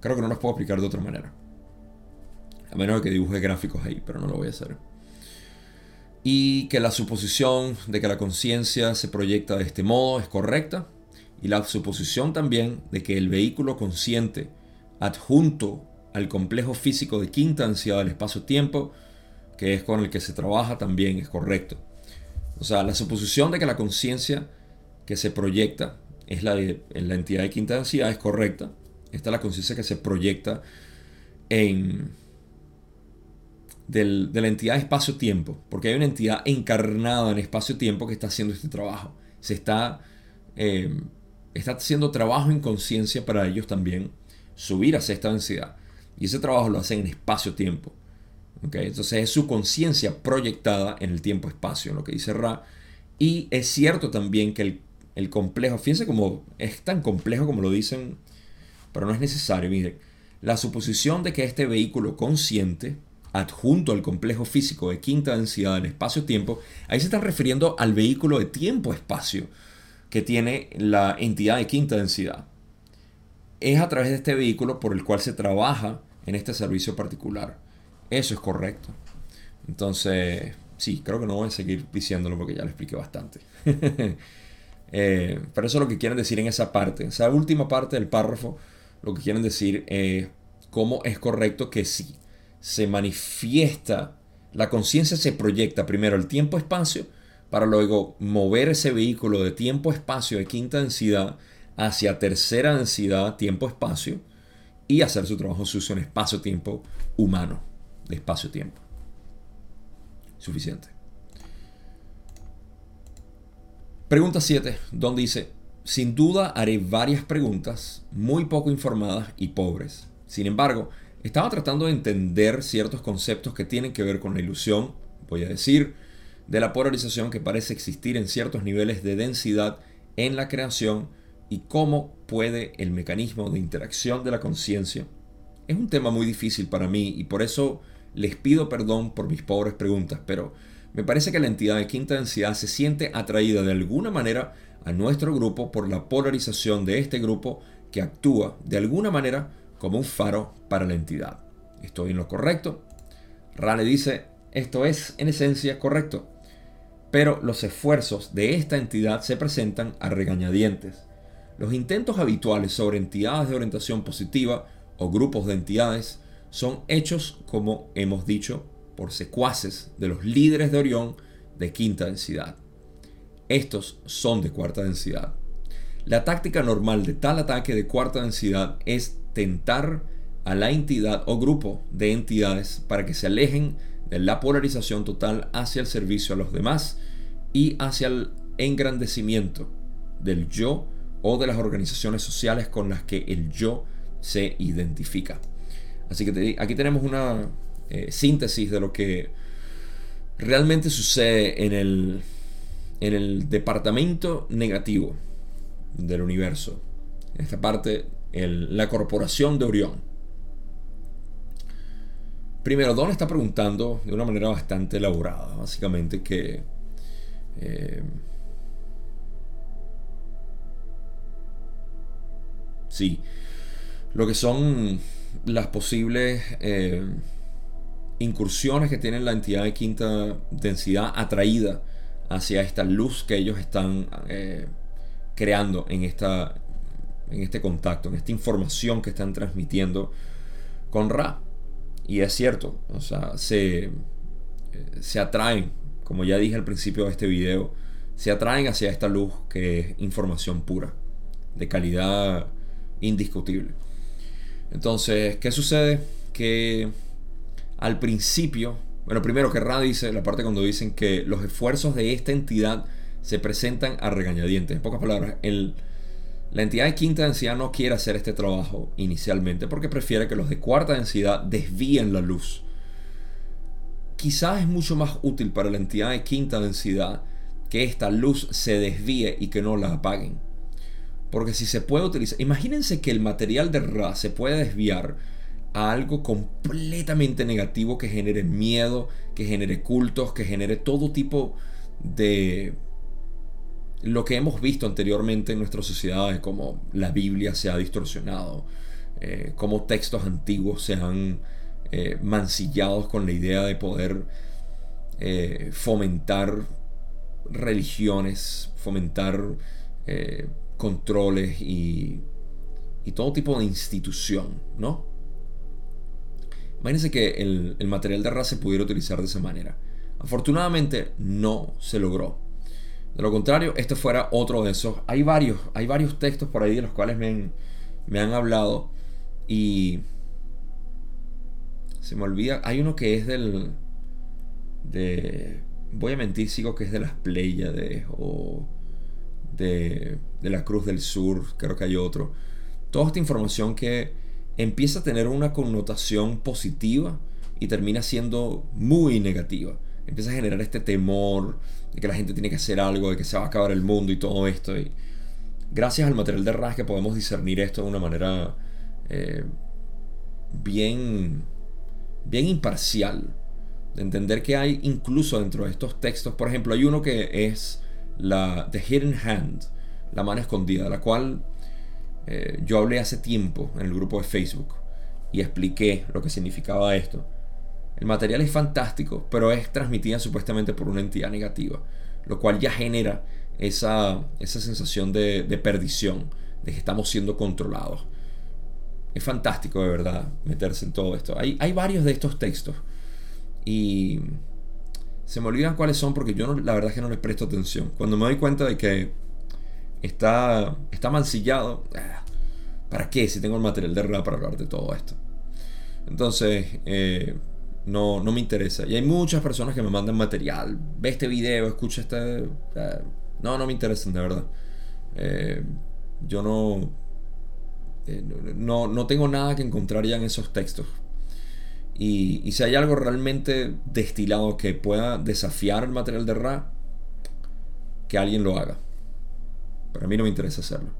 Creo que no los puedo explicar de otra manera. A menos que dibuje gráficos ahí, pero no lo voy a hacer. Y que la suposición de que la conciencia se proyecta de este modo es correcta. Y la suposición también de que el vehículo consciente adjunto al complejo físico de quinta densidad del espacio-tiempo, que es con el que se trabaja, también es correcto. O sea, la suposición de que la conciencia que se proyecta es la, de, en la entidad de quinta densidad, es correcta. Esta es la conciencia que se proyecta en de la entidad espacio-tiempo, porque hay una entidad encarnada en espacio-tiempo que está haciendo este trabajo. Se está, eh, está haciendo trabajo en conciencia para ellos también subir hacia esta densidad. Y ese trabajo lo hacen en espacio-tiempo. ¿okay? Entonces es su conciencia proyectada en el tiempo-espacio, en lo que dice Ra. Y es cierto también que el el complejo, fíjense cómo es tan complejo como lo dicen, pero no es necesario, miren, la suposición de que este vehículo consciente, adjunto al complejo físico de quinta densidad en espacio-tiempo, ahí se están refiriendo al vehículo de tiempo-espacio que tiene la entidad de quinta densidad. Es a través de este vehículo por el cual se trabaja en este servicio particular. Eso es correcto. Entonces, sí, creo que no voy a seguir diciéndolo porque ya lo expliqué bastante. Eh, pero eso es lo que quieren decir en esa parte. Esa última parte del párrafo, lo que quieren decir es cómo es correcto que si se manifiesta La conciencia se proyecta primero al tiempo-espacio para luego mover ese vehículo de tiempo-espacio de quinta densidad hacia tercera densidad tiempo-espacio y hacer su trabajo sucio en espacio-tiempo humano, de espacio-tiempo. Suficiente. Pregunta 7, donde dice, sin duda haré varias preguntas muy poco informadas y pobres. Sin embargo, estaba tratando de entender ciertos conceptos que tienen que ver con la ilusión, voy a decir, de la polarización que parece existir en ciertos niveles de densidad en la creación y cómo puede el mecanismo de interacción de la conciencia. Es un tema muy difícil para mí y por eso les pido perdón por mis pobres preguntas, pero me parece que la entidad de quinta densidad se siente atraída de alguna manera a nuestro grupo por la polarización de este grupo que actúa de alguna manera como un faro para la entidad. ¿Estoy en lo correcto? Rale dice, esto es en esencia correcto, pero los esfuerzos de esta entidad se presentan a regañadientes. Los intentos habituales sobre entidades de orientación positiva o grupos de entidades son hechos, como hemos dicho, por secuaces de los líderes de Orión de quinta densidad. Estos son de cuarta densidad. La táctica normal de tal ataque de cuarta densidad es tentar a la entidad o grupo de entidades para que se alejen de la polarización total hacia el servicio a los demás y hacia el engrandecimiento del yo o de las organizaciones sociales con las que el yo se identifica. Así que aquí tenemos una eh, síntesis de lo que realmente sucede en el, en el departamento negativo del universo. En esta parte, la corporación de Orión. Primero, Don está preguntando de una manera bastante elaborada, básicamente que eh, sí, lo que son las posibles eh, incursiones que tiene la entidad de quinta densidad atraída hacia esta luz que ellos están eh, creando en, esta, en este contacto, en esta información que están transmitiendo con Ra. Y es cierto, o sea, se, eh, se atraen, como ya dije al principio de este video, se atraen hacia esta luz que es información pura, de calidad indiscutible. Entonces, ¿qué sucede? Que al principio, bueno, primero que Ra dice, la parte cuando dicen que los esfuerzos de esta entidad se presentan a regañadientes. En pocas palabras, el, la entidad de quinta densidad no quiere hacer este trabajo inicialmente porque prefiere que los de cuarta densidad desvíen la luz. Quizás es mucho más útil para la entidad de quinta densidad que esta luz se desvíe y que no la apaguen. Porque si se puede utilizar, imagínense que el material de Ra se puede desviar a algo completamente negativo que genere miedo, que genere cultos, que genere todo tipo de lo que hemos visto anteriormente en nuestras sociedades, como la Biblia se ha distorsionado, eh, como textos antiguos se han eh, mancillados con la idea de poder eh, fomentar religiones, fomentar controles y, y todo tipo de institución, ¿no? Imagínense que el, material de RA se pudiera utilizar de esa manera. Afortunadamente no se logró. De lo contrario, este fuera otro de esos. Hay varios, hay varios textos por ahí de los cuales me han, me han hablado. Y se me olvida. Hay uno que es del. De. Voy a mentir, sigo que es de las Pléyades o de, de la Cruz del Sur. Creo que hay otro. Toda esta información que empieza a tener una connotación positiva y termina siendo muy negativa. Empieza a generar este temor de que la gente tiene que hacer algo, de que se va a acabar el mundo y todo esto. Y gracias al material de rasgue podemos discernir esto de una manera eh, bien, bien imparcial. De entender que hay incluso dentro de estos textos, por ejemplo, hay uno que es la The Hidden Hand, la mano escondida, la cual eh, yo hablé hace tiempo en el grupo de Facebook y expliqué lo que significaba esto. El material es fantástico, pero es transmitida supuestamente por una entidad negativa, lo cual ya genera esa, esa sensación de, perdición, de que estamos siendo controlados. Es fantástico de verdad meterse en todo esto. Hay, hay varios de estos textos y se me olvidan cuáles son porque yo la verdad es que no les presto atención. Cuando me doy cuenta de que está, está mancillado, ah, ¿para qué si tengo el material de rap para hablar de todo esto? Entonces, eh, no, no me interesa. Y hay muchas personas que me mandan material. Ve este video, escucha este... Ah, no, no me interesan, de verdad. Eh, yo no, eh, no, no tengo nada que encontrar ya en esos textos. Y, si hay algo realmente destilado que pueda desafiar el material de Ra, que alguien lo haga. Para mí no me interesa hacerlo.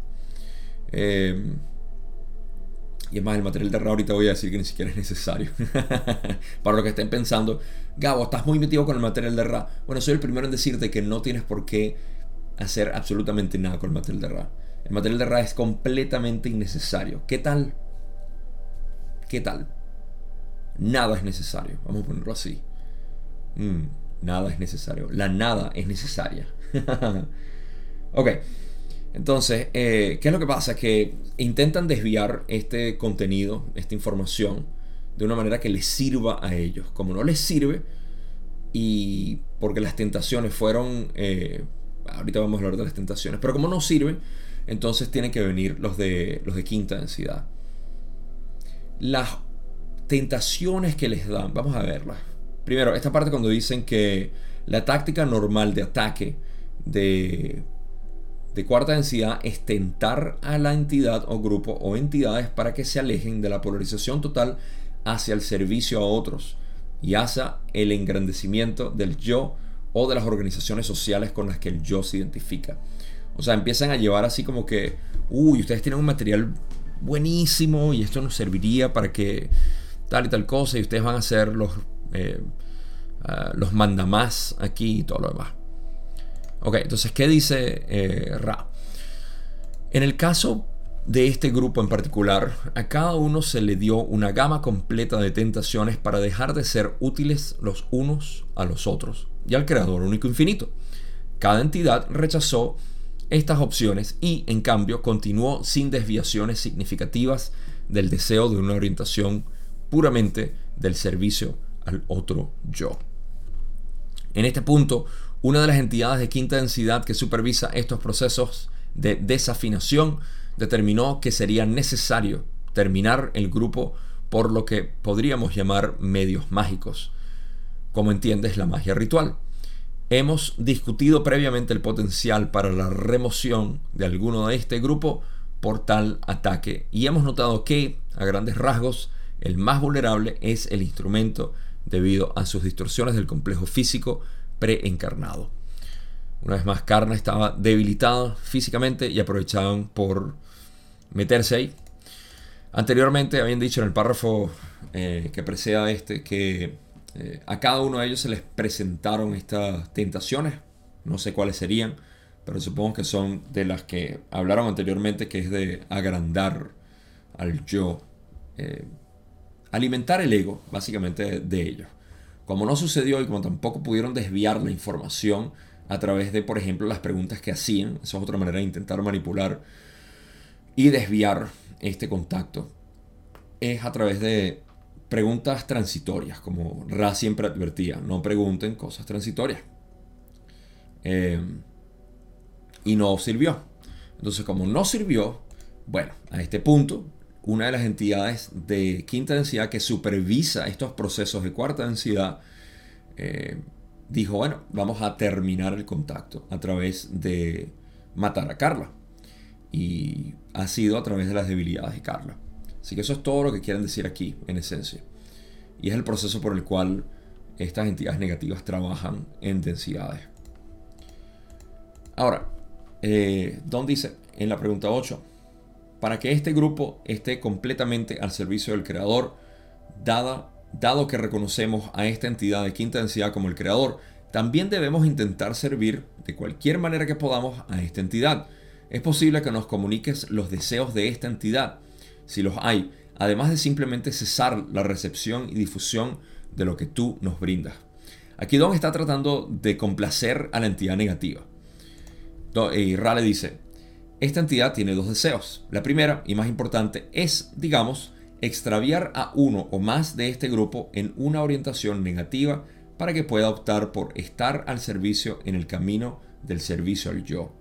Eh, y es más, el material de Ra ahorita voy a decir que ni siquiera es necesario. Para lo que estén pensando, Gabo, estás muy metido con el material de Ra. Bueno, soy el primero en decirte que no tienes por qué hacer absolutamente nada con el material de Ra. El material de Ra es completamente innecesario. ¿Qué tal? ¿Qué tal? Nada es necesario. Vamos a ponerlo así. Mm, nada es necesario. La nada es necesaria. ok. Entonces, eh, ¿qué es lo que pasa? Que intentan desviar este contenido, esta información, de una manera que les sirva a ellos. Como no les sirve, y porque las tentaciones fueron... Eh, ahorita vamos a hablar de las tentaciones, pero como no sirve, entonces tienen que venir los de, los de quinta densidad. Las tentaciones que les dan, vamos a verlas. Primero, esta parte cuando dicen que la táctica normal de ataque de, de cuarta densidad es tentar a la entidad o grupo o entidades para que se alejen de la polarización total hacia el servicio a otros y hacia el engrandecimiento del yo o de las organizaciones sociales con las que el yo se identifica. O sea, empiezan a llevar así como que, uy, ustedes tienen un material buenísimo y esto nos serviría para que tal y tal cosa y ustedes van a ser los, eh, uh, los mandamás aquí y todo lo demás. Ok, entonces, ¿qué dice eh, Ra? En el caso de este grupo en particular, a cada uno se le dio una gama completa de tentaciones para dejar de ser útiles los unos a los otros y al Creador único infinito. Cada entidad rechazó estas opciones y, en cambio, continuó sin desviaciones significativas del deseo de una orientación puramente del servicio al otro yo. En este punto, una de las entidades de quinta densidad que supervisa estos procesos de desafinación determinó que sería necesario terminar el grupo por lo que podríamos llamar medios mágicos, como entiendes la magia ritual. Hemos discutido previamente el potencial para la remoción de alguno de este grupo por tal ataque y hemos notado que, a grandes rasgos, el más vulnerable es el instrumento debido a sus distorsiones del complejo físico preencarnado. Una vez más, Karna estaba debilitada físicamente y aprovechaban por meterse ahí. Anteriormente habían dicho en el párrafo eh, que precede a este que eh, a cada uno de ellos se les presentaron estas tentaciones, no sé cuáles serían, pero supongo que son de las que hablaron anteriormente, que es de agrandar al yo, eh, alimentar el ego, básicamente, de ellos. Como no sucedió y como tampoco pudieron desviar la información a través de, por ejemplo, las preguntas que hacían, esa es otra manera de intentar manipular y desviar este contacto, es a través de preguntas transitorias, como Ra siempre advertía, no pregunten cosas transitorias. Eh, y no sirvió. Entonces, como no sirvió, bueno, a este punto, una de las entidades de quinta densidad que supervisa estos procesos de cuarta densidad, eh, dijo, bueno, vamos a terminar el contacto a través de matar a Carla. Y ha sido a través de las debilidades de Carla. Así que eso es todo lo que quieren decir aquí, en esencia. Y es el proceso por el cual estas entidades negativas trabajan en densidades. Ahora, eh, Don dice en la pregunta 8, para que este grupo esté completamente al servicio del creador, dada, dado que reconocemos a esta entidad de quinta densidad como el creador, también debemos intentar servir de cualquier manera que podamos a esta entidad. Es posible que nos comuniques los deseos de esta entidad si los hay, además de simplemente cesar la recepción y difusión de lo que tú nos brindas. Aquí Don está tratando de complacer a la entidad negativa. Y Ra le dice, esta entidad tiene dos deseos. La primera y más importante es, digamos, extraviar a uno o más de este grupo en una orientación negativa para que pueda optar por estar al servicio en el camino del servicio al yo.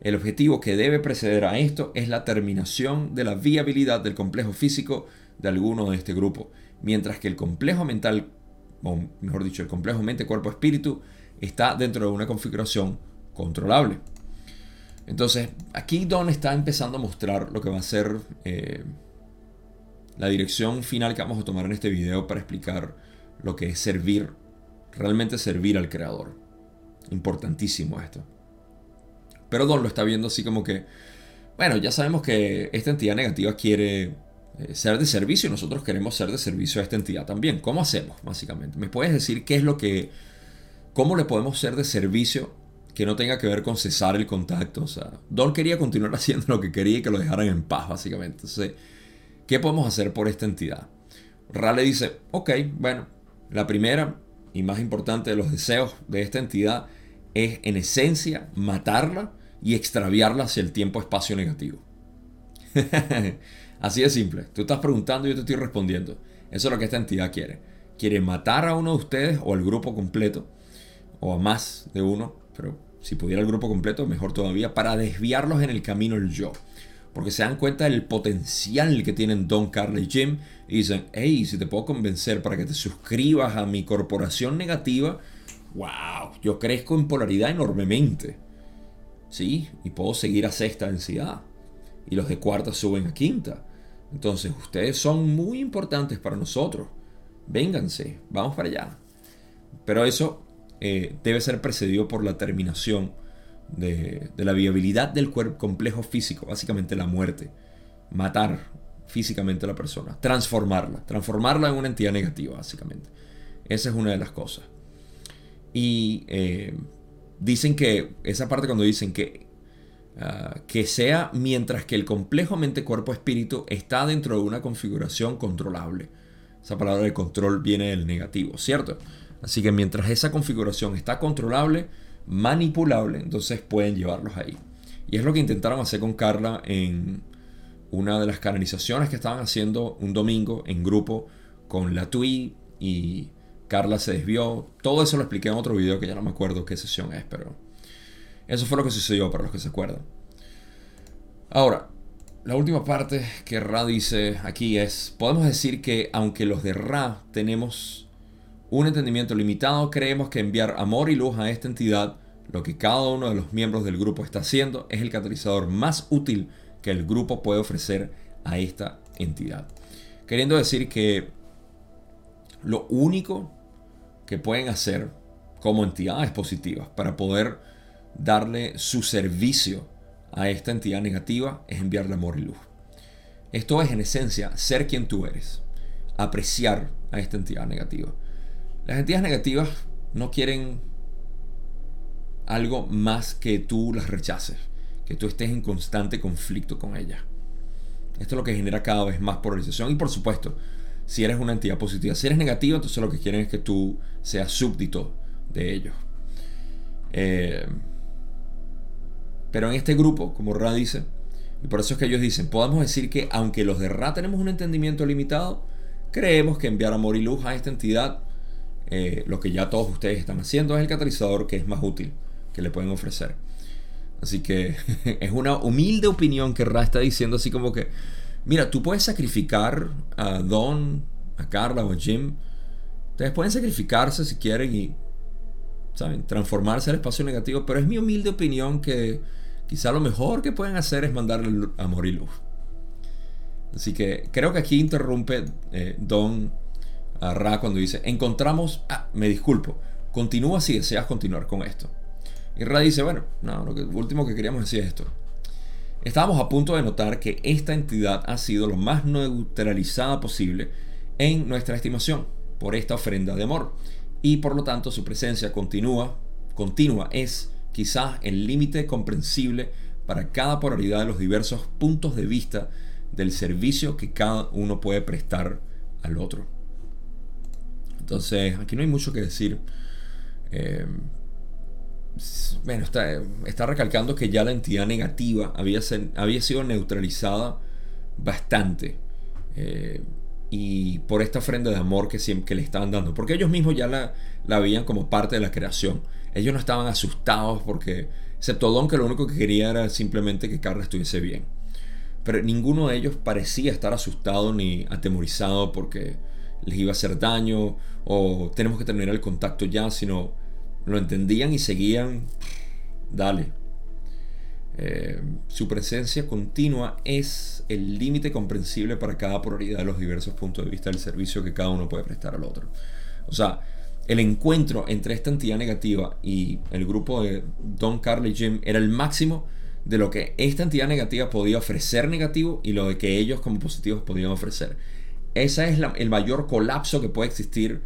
El objetivo que debe preceder a esto es la terminación de la viabilidad del complejo físico de alguno de este grupo, mientras que el complejo mental, o mejor dicho, el complejo mente-cuerpo-espíritu, está dentro de una configuración controlable. Entonces, aquí Don está empezando a mostrar lo que va a ser eh, la dirección final que vamos a tomar en este video para explicar lo que es servir, realmente servir al creador. Importantísimo esto. Pero Don lo está viendo así como que, bueno, ya sabemos que esta entidad negativa quiere eh, ser de servicio y nosotros queremos ser de servicio a esta entidad también. ¿Cómo hacemos, básicamente? ¿Me puedes decir qué es lo que, cómo le podemos ser de servicio que no tenga que ver con cesar el contacto? O sea, Don quería continuar haciendo lo que quería y que lo dejaran en paz, básicamente. Entonces, ¿qué podemos hacer por esta entidad? Ra le dice, ok, bueno, la primera y más importante de los deseos de esta entidad es en esencia matarla y extraviarla hacia el tiempo-espacio negativo. Así de simple. Tú estás preguntando y yo te estoy respondiendo. Eso es lo que esta entidad quiere. Quiere matar a uno de ustedes o al grupo completo, o a más de uno, pero si pudiera el grupo completo, mejor todavía, para desviarlos en el camino del yo. Porque se dan cuenta del potencial que tienen Don, Carla y Jim y dicen, hey, si te puedo convencer para que te suscribas a mi corporación negativa, wow, yo crezco en polaridad enormemente. ¿Sí? Y puedo seguir a sexta densidad. Y los de cuarta suben a quinta. Entonces, ustedes son muy importantes para nosotros. Vénganse, vamos para allá. Pero eso eh, debe ser precedido por la terminación de, la viabilidad del cuerpo complejo físico, básicamente la muerte. Matar físicamente a la persona, transformarla, transformarla en una entidad negativa, básicamente. Esa es una de las cosas. Y eh, dicen que, esa parte cuando dicen que Ah, que sea mientras que el complejo mente-cuerpo-espíritu está dentro de una configuración controlable. Esa palabra de control viene del negativo, ¿cierto? Así que mientras esa configuración está controlable, manipulable, entonces pueden llevarlos ahí. Y es lo que intentaron hacer con Carla en una de las canalizaciones que estaban haciendo un domingo en grupo con la TUI y Carla se desvió. Todo eso lo expliqué en otro video que ya no me acuerdo qué sesión es, pero eso fue lo que sucedió para los que se acuerdan. Ahora, la última parte que Ra dice aquí es, podemos decir que aunque los de Ra tenemos un entendimiento limitado, creemos que enviar amor y luz a esta entidad, lo que cada uno de los miembros del grupo está haciendo, es el catalizador más útil que el grupo puede ofrecer a esta entidad. Queriendo decir que lo único que pueden hacer como entidades positivas para poder darle su servicio a esta entidad negativa es enviarle amor y luz. Esto es en esencia ser quien tú eres, apreciar a esta entidad negativa. Las entidades negativas no quieren algo más que tú las rechaces, que tú estés en constante conflicto con ellas. Esto es lo que genera cada vez más polarización y por supuesto, si eres una entidad positiva, si eres negativa, entonces lo que quieren es que tú seas súbdito de ellos. Eh, pero en este grupo, como Ra dice, y por eso es que ellos dicen, podemos decir que aunque los de Ra tenemos un entendimiento limitado, creemos que enviar amor y luz a esta entidad, eh, lo que ya todos ustedes están haciendo, es el catalizador que es más útil que le pueden ofrecer. Así que es una humilde opinión que Ra está diciendo así como que, mira, tú puedes sacrificar a Don, a Carla o a Jim. Ustedes pueden sacrificarse si quieren y, ¿saben? Transformarse al espacio negativo, pero es mi humilde opinión que Quizá lo mejor que pueden hacer es mandarle amor y luz. Así que creo que aquí interrumpe eh, Don a Ra cuando dice, encontramos, ah, me disculpo, continúa si deseas continuar con esto. Y Ra dice, bueno, no, lo, último que queríamos decir es esto. Estábamos a punto de notar que esta entidad ha sido lo más neutralizada posible en nuestra estimación por esta ofrenda de amor. Y por lo tanto su presencia continúa, continua es quizás el límite comprensible para cada polaridad de los diversos puntos de vista del servicio que cada uno puede prestar al otro. Entonces, aquí no hay mucho que decir. Eh, bueno, está, recalcando que ya la entidad negativa había, había sido neutralizada bastante Eh, y por esta ofrenda de amor que, que le estaban dando. Porque ellos mismos ya la, la veían como parte de la creación. Ellos no estaban asustados porque, excepto Don, que lo único que quería era simplemente que Carla estuviese bien. Pero ninguno de ellos parecía estar asustado ni atemorizado porque les iba a hacer daño o tenemos que terminar el contacto ya, sino lo entendían y seguían, dale. Eh, su presencia continua es el límite comprensible para cada prioridad de los diversos puntos de vista del servicio que cada uno puede prestar al otro. O sea, el encuentro entre esta entidad negativa y el grupo de Don Carly Jim era el máximo de lo que esta entidad negativa podía ofrecer negativo y lo que ellos como positivos podían ofrecer. Ese es el mayor colapso que puede existir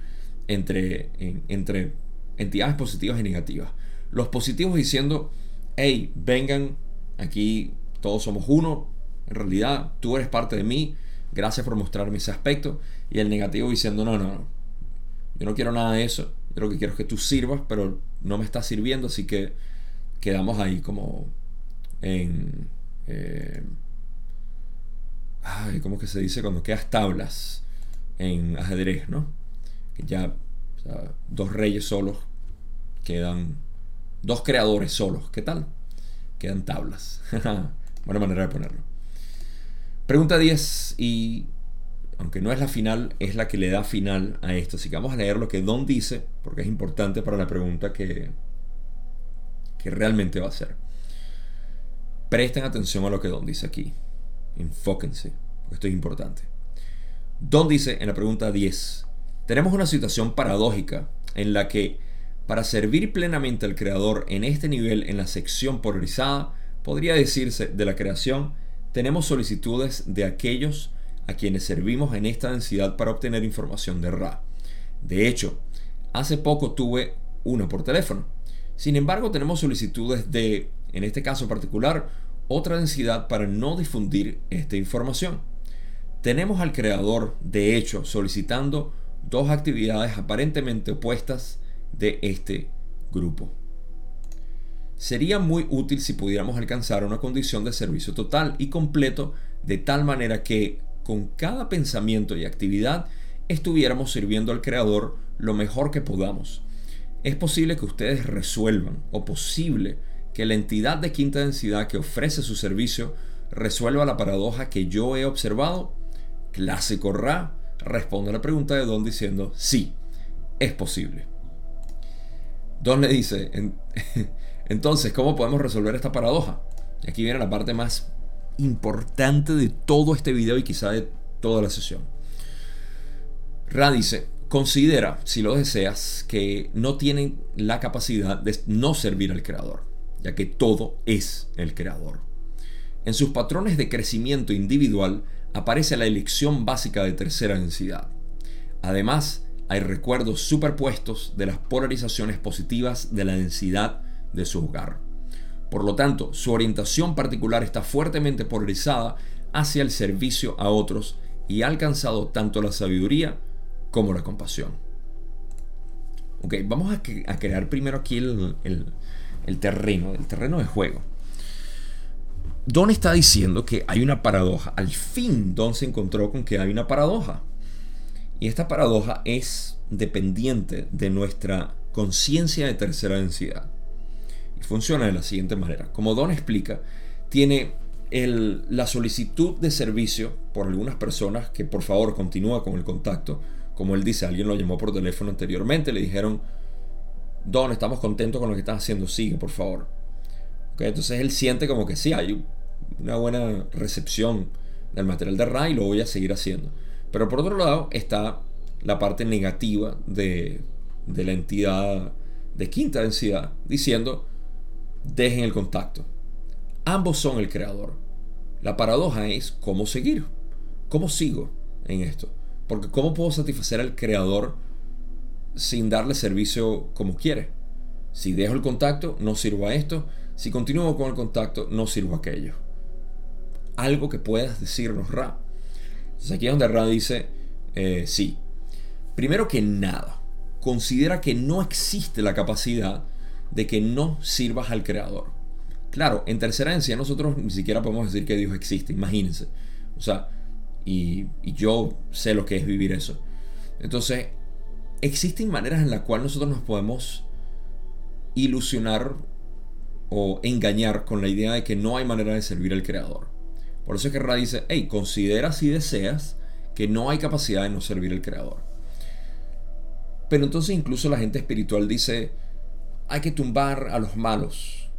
entre, entre entidades positivas y negativas. Los positivos diciendo, hey, vengan, aquí todos somos uno, en realidad tú eres parte de mí, gracias por mostrarme ese aspecto. Y el negativo diciendo, no, no, no, yo no quiero nada de eso, yo lo que quiero es que tú sirvas, pero no me estás sirviendo, así que quedamos ahí como en... Eh, ay, ¿cómo que se dice? Cuando quedas tablas en ajedrez, ¿no? Que ya dos reyes solos quedan, dos creadores solos, ¿qué tal? Quedan tablas. Buena manera de ponerlo. Pregunta 10 y aunque no es la final, es la que le da final a esto. Así que vamos a leer lo que Don dice, porque es importante para la pregunta que, que realmente va a ser. Presten atención a lo que Don dice aquí. Enfóquense, porque esto es importante. Don dice en la pregunta 10, tenemos una situación paradójica en la que para servir plenamente al Creador en este nivel en la sección polarizada, podría decirse de la creación, tenemos solicitudes de aquellos a quienes servimos en esta densidad para obtener información de Ra. De hecho, hace poco tuve una por teléfono. Sin embargo, tenemos solicitudes de, en este caso particular, otra densidad para no difundir esta información. Tenemos al creador, de hecho, solicitando dos actividades aparentemente opuestas de este grupo. Sería muy útil si pudiéramos alcanzar una condición de servicio total y completo de tal manera que con cada pensamiento y actividad estuviéramos sirviendo al Creador lo mejor que podamos. Es posible que ustedes resuelvan o posible que la entidad de quinta densidad que ofrece su servicio resuelva la paradoja que yo he observado? Clásico Ra responde a la pregunta de Don diciendo sí, es posible. Don le dice, entonces, ¿cómo podemos resolver esta paradoja? Y aquí viene la parte más importante de todo este video y quizá de toda la sesión. Ra dice, considera, si lo deseas, que no tienen la capacidad de no servir al Creador ya que todo es el creador. En sus patrones de crecimiento individual aparece la elección básica de tercera densidad. Además, hay recuerdos superpuestos de las polarizaciones positivas de la densidad de su hogar. Por lo tanto, su orientación particular está fuertemente polarizada hacia el servicio a otros y ha alcanzado tanto la sabiduría como la compasión. Ok, vamos a, crear primero aquí el, el terreno, el terreno de juego. Don está diciendo que hay una paradoja. Al fin Don se encontró con que hay una paradoja. Y esta paradoja es dependiente de nuestra conciencia de tercera densidad. Y funciona de la siguiente manera. Como Don explica, tiene el, la solicitud de servicio por algunas personas que por favor continúa con el contacto. Como él dice, alguien lo llamó por teléfono anteriormente, le dijeron, Don, estamos contentos con lo que estás haciendo, sigue, por favor. entonces él siente como que sí, hay una buena recepción del material de Ra y lo voy a seguir haciendo. Pero por otro lado está la parte negativa de, de la entidad de quinta densidad, diciendo, dejen el contacto. Ambos son el creador. La paradoja es cómo seguir. ¿Cómo sigo en esto? Porque ¿cómo puedo satisfacer al creador sin darle servicio como quiere. Si dejo el contacto, no sirvo a esto. Si continúo con el contacto, no sirvo a aquello. Algo que puedas decirnos, Ra. Entonces aquí es donde Ra dice, eh, sí. Primero que nada, considera que no existe la capacidad de que no sirvas al creador. Claro, en tercera densidad nosotros ni siquiera podemos decir que Dios existe, imagínense. O sea, y, yo sé lo que es vivir eso. Entonces, existen maneras en las cuales nosotros nos podemos ilusionar o engañar con la idea de que no hay manera de servir al Creador. Por eso es que Ra dice, hey, considera si deseas que no hay capacidad de no servir al Creador. Pero entonces incluso la gente espiritual dice, hay que tumbar a los malos,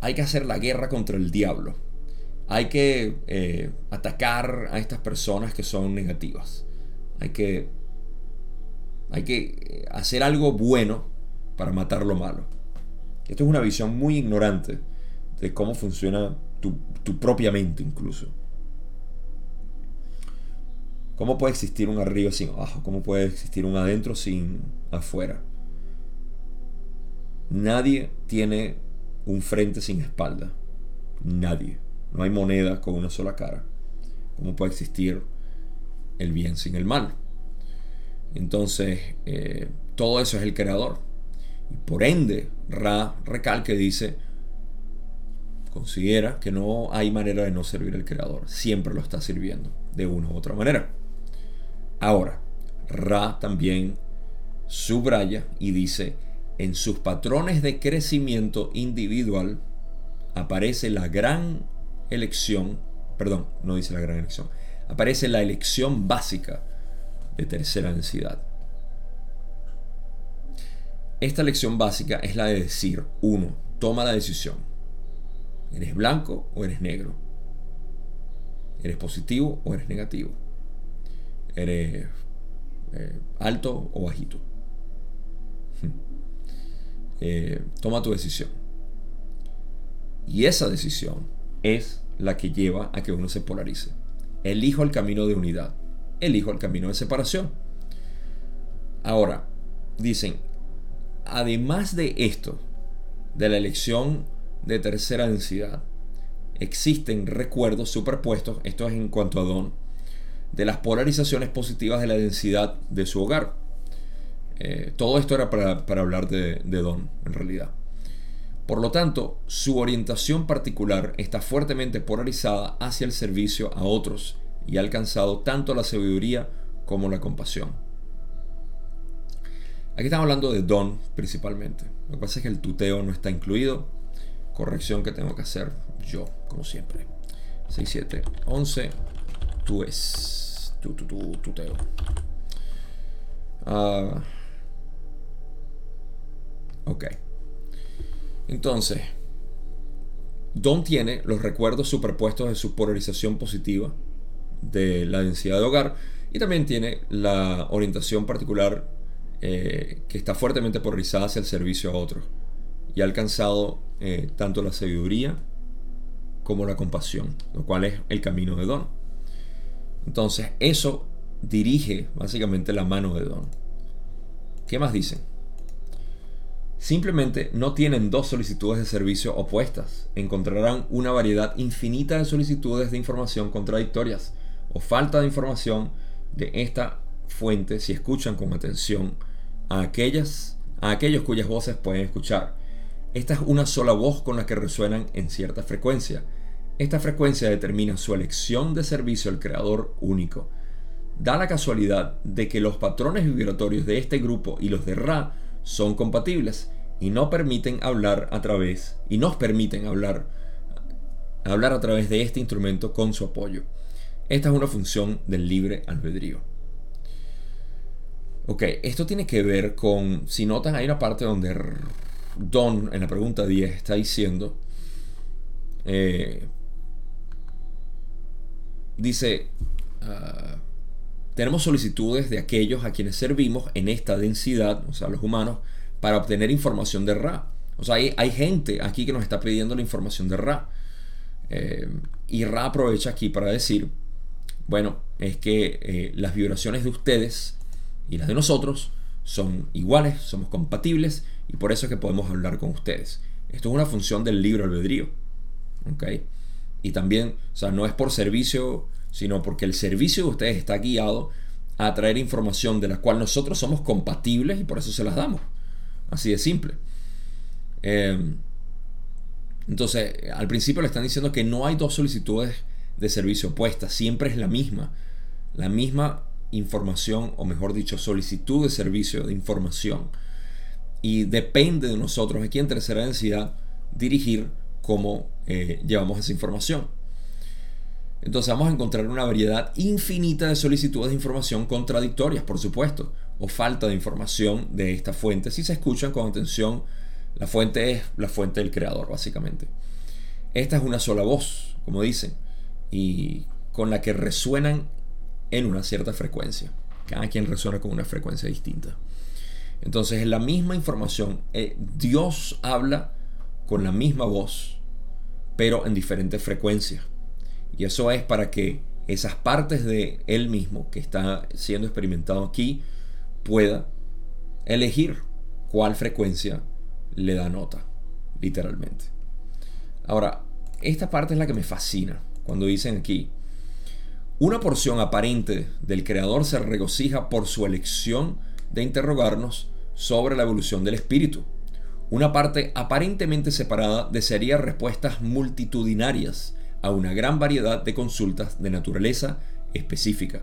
hay que hacer la guerra contra el diablo, hay que eh, atacar a estas personas que son negativas, hay que, hay que eh, hacer algo bueno para matar lo malo. Esto es una visión muy ignorante de cómo funciona tu, propia mente incluso. ¿Cómo puede existir un arriba sin abajo? ¿Cómo puede existir un adentro sin afuera? Nadie tiene un frente sin espalda. Nadie. No hay moneda con una sola cara. ¿Cómo puede existir el bien sin el mal? Entonces, eh, todo eso es el creador. Y por ende, Ra recalque dice, considera que no hay manera de no servir al creador. Siempre lo está sirviendo, de una u otra manera. Ahora, Ra también subraya y dice, en sus patrones de crecimiento individual aparece la gran elección, perdón, no dice la gran elección, aparece la elección básica de tercera densidad. Esta elección básica es la de decir, uno, toma la decisión. ¿Eres blanco o eres negro? ¿Eres positivo o eres negativo? ¿Eres eh, alto o bajito? Eh, toma tu decisión. Y esa decisión es la que lleva a que uno se polarice. Elijo el camino de unidad. Elijo el camino de separación. Ahora, dicen, además de esto, de la elección de tercera densidad, existen recuerdos superpuestos, esto es en cuanto a Don, de las polarizaciones positivas de la densidad de su hogar. Eh, todo esto era para, hablar de, de Don, en realidad. Por lo tanto, su orientación particular está fuertemente polarizada hacia el servicio a otros y ha alcanzado tanto la sabiduría como la compasión. Aquí estamos hablando de Don principalmente. Lo que pasa es que el tuteo no está incluido. Corrección que tengo que hacer yo, como siempre. 6, 7, 11. Tú es. Tu, tu, tu, tuteo. Ah. Ok. Entonces, Don tiene los recuerdos superpuestos de su polarización positiva de la densidad de hogar y también tiene la orientación particular eh, que está fuertemente polarizada hacia el servicio a otros y ha alcanzado eh, tanto la sabiduría como la compasión, lo cual es el camino de Don. Entonces, eso dirige básicamente la mano de Don. ¿Qué más dicen? Simplemente no tienen dos solicitudes de servicio opuestas. Encontrarán una variedad infinita de solicitudes de información contradictorias o falta de información de esta fuente si escuchan con atención a, aquellas, a aquellos cuyas voces pueden escuchar. Esta es una sola voz con la que resuenan en cierta frecuencia. Esta frecuencia determina su elección de servicio al creador único. Da la casualidad de que los patrones vibratorios de este grupo y los de Ra son compatibles y no permiten hablar a través y nos permiten hablar hablar a través de este instrumento con su apoyo. Esta es una función del libre albedrío. Ok, esto tiene que ver con, si notan, hay una parte donde Don en la pregunta 10 está diciendo, eh, dice, ah, tenemos solicitudes de aquellos a quienes servimos en esta densidad, o sea, los humanos, para obtener información de Ra. O sea, hay, gente aquí que nos está pidiendo la información de Ra. Eh, y Ra aprovecha aquí para decir, bueno, es que eh, las vibraciones de ustedes y las de nosotros son iguales, somos compatibles y por eso es que podemos hablar con ustedes. Esto es una función del libro albedrío. Y también, o sea, no es por servicio sino porque el servicio de ustedes está guiado a traer información de la cual nosotros somos compatibles y por eso se las damos. Así de simple. Em, entonces, al principio le están diciendo que no hay dos solicitudes de servicio opuestas, siempre es la misma. la misma información, o mejor dicho, solicitud de servicio de información. Y depende de nosotros aquí en tercera densidad dirigir cómo eh, llevamos esa información. Entonces vamos a encontrar una variedad infinita de solicitudes de información contradictorias, por supuesto, o falta de información de esta fuente. Si se escuchan con atención, la fuente es la fuente del creador, básicamente. Esta es una sola voz, como dicen, y con la que resuenan en una cierta frecuencia. Cada quien resuena con una frecuencia distinta. Entonces, en la misma información, eh, Dios habla con la misma voz, pero en diferentes frecuencias. Y eso es para que esas partes de Él mismo que está siendo experimentado aquí pueda elegir cuál frecuencia le da nota, literalmente. Ahora, esta parte es la que me fascina cuando dicen aquí, una porción aparente del Creador se regocija por su elección de interrogarnos sobre la evolución del espíritu. Una parte aparentemente separada desearía respuestas multitudinarias a una gran variedad de consultas de naturaleza específica.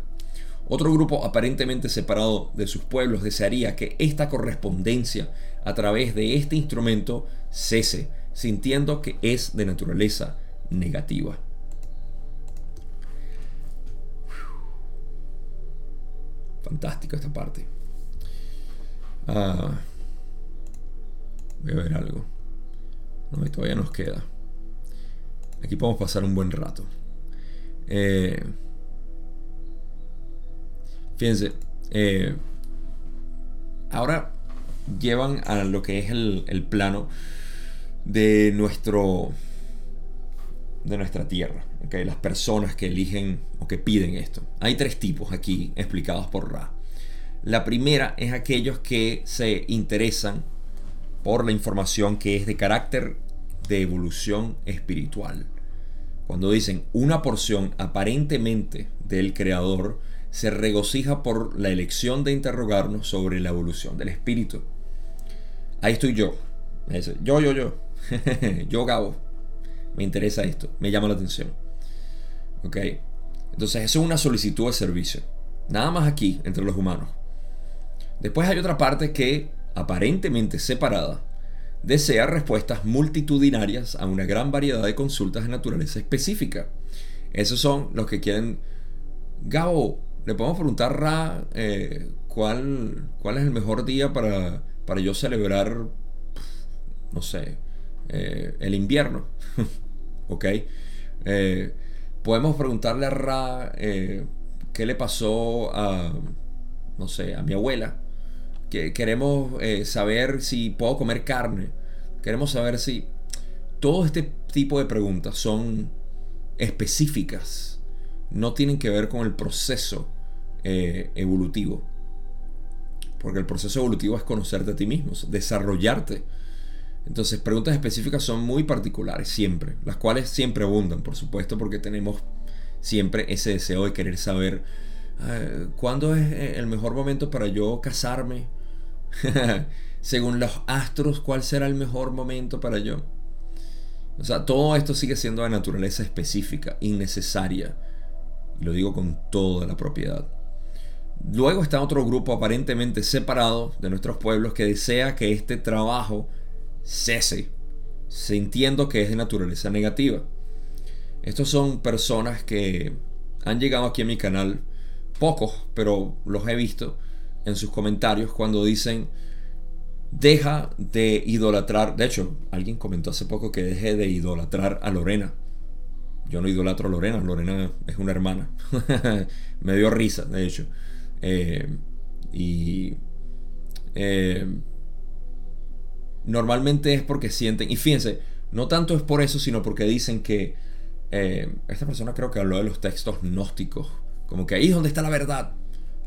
Otro grupo aparentemente separado de sus pueblos desearía que esta correspondencia a través de este instrumento cese, sintiendo que es de naturaleza negativa. Fantástico esta parte. Ah, voy a ver algo. No, todavía nos queda. Aquí podemos pasar un buen rato. Eh, fíjense, eh, ahora llevan a lo que es el, plano de nuestro de nuestra tierra, ¿okay? las personas que eligen o que piden esto. Hay tres tipos aquí explicados por Ra. La primera es aquellos que se interesan por la información que es de carácter de evolución espiritual. Cuando dicen una porción aparentemente del Creador se regocija por la elección de interrogarnos sobre la evolución del espíritu. Ahí estoy yo. Yo, yo, yo. yo, Gabo. Me interesa esto. Me llama la atención. ¿Ok? Entonces, eso es una solicitud de servicio. Nada más aquí, entre los humanos. Después hay otra parte que, aparentemente separada, desea respuestas multitudinarias a una gran variedad de consultas de naturaleza específica. Esos son los que quieren... Gabo, le podemos preguntar Ra eh, ¿cuál, cuál es el mejor día para, para yo celebrar, no sé, eh, el invierno. ¿Ok? Eh, podemos preguntarle a Ra qué le pasó a, no sé, a mi abuela queremos eh, saber si puedo comer carne. Queremos saber si todo este tipo de preguntas son específicas. No tienen que ver con el proceso eh, evolutivo. Porque el proceso evolutivo es conocerte a ti mismo, desarrollarte. Entonces, preguntas específicas son muy particulares siempre, las cuales siempre abundan, por supuesto, porque tenemos siempre ese deseo de querer saber ah, cuándo es eh, el mejor momento para yo casarme, según los astros, cuál será el mejor momento para yo. O sea, todo esto sigue siendo de naturaleza específica, innecesaria. Y lo digo con toda la propiedad. Luego está otro grupo aparentemente separado de nuestros pueblos que desea que este trabajo cese, sintiendo que es de naturaleza negativa. Estos son personas que han llegado aquí a mi canal, pocos, pero los he visto, en sus comentarios cuando dicen, deja de idolatrar. De hecho, alguien comentó hace poco que deje de idolatrar a Lorena. Yo no idolatro a Lorena, Lorena es una hermana. Me dio risa, de hecho. Eh, y eh, normalmente es porque sienten, y fíjense, no tanto es por eso, sino porque dicen que eh, esta persona creo que habló de los textos gnósticos, como que ahí es donde está la verdad.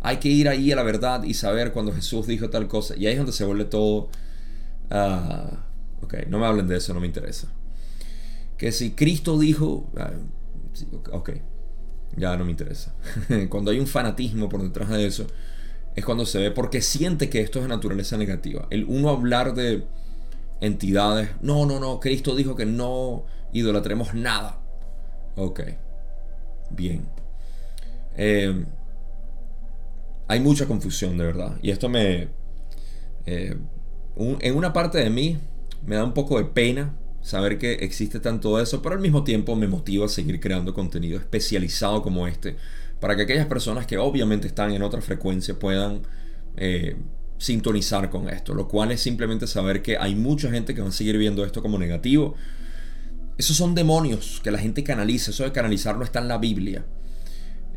Hay que ir ahí a la verdad y saber cuando Jesús dijo tal cosa. Y ahí es donde se vuelve todo... Uh, ok, no me hablen de eso, no me interesa. Que si Cristo dijo... Uh, ok, ya no me interesa. cuando hay un fanatismo por detrás de eso, es cuando se ve porque siente que esto es de naturaleza negativa. El uno hablar de entidades, no, no, no, Cristo dijo que no idolatremos nada. Ok, bien. Eh, hay mucha confusión de verdad. Y esto me... Eh, en una parte de mí me da un poco de pena saber que existe tanto eso, pero al mismo tiempo me motiva a seguir creando contenido especializado como este, para que aquellas personas que obviamente están en otra frecuencia puedan eh, sintonizar con esto, lo cual es simplemente saber que hay mucha gente que va a seguir viendo esto como negativo. Esos son demonios que la gente canaliza, eso de canalizar no está en la Biblia.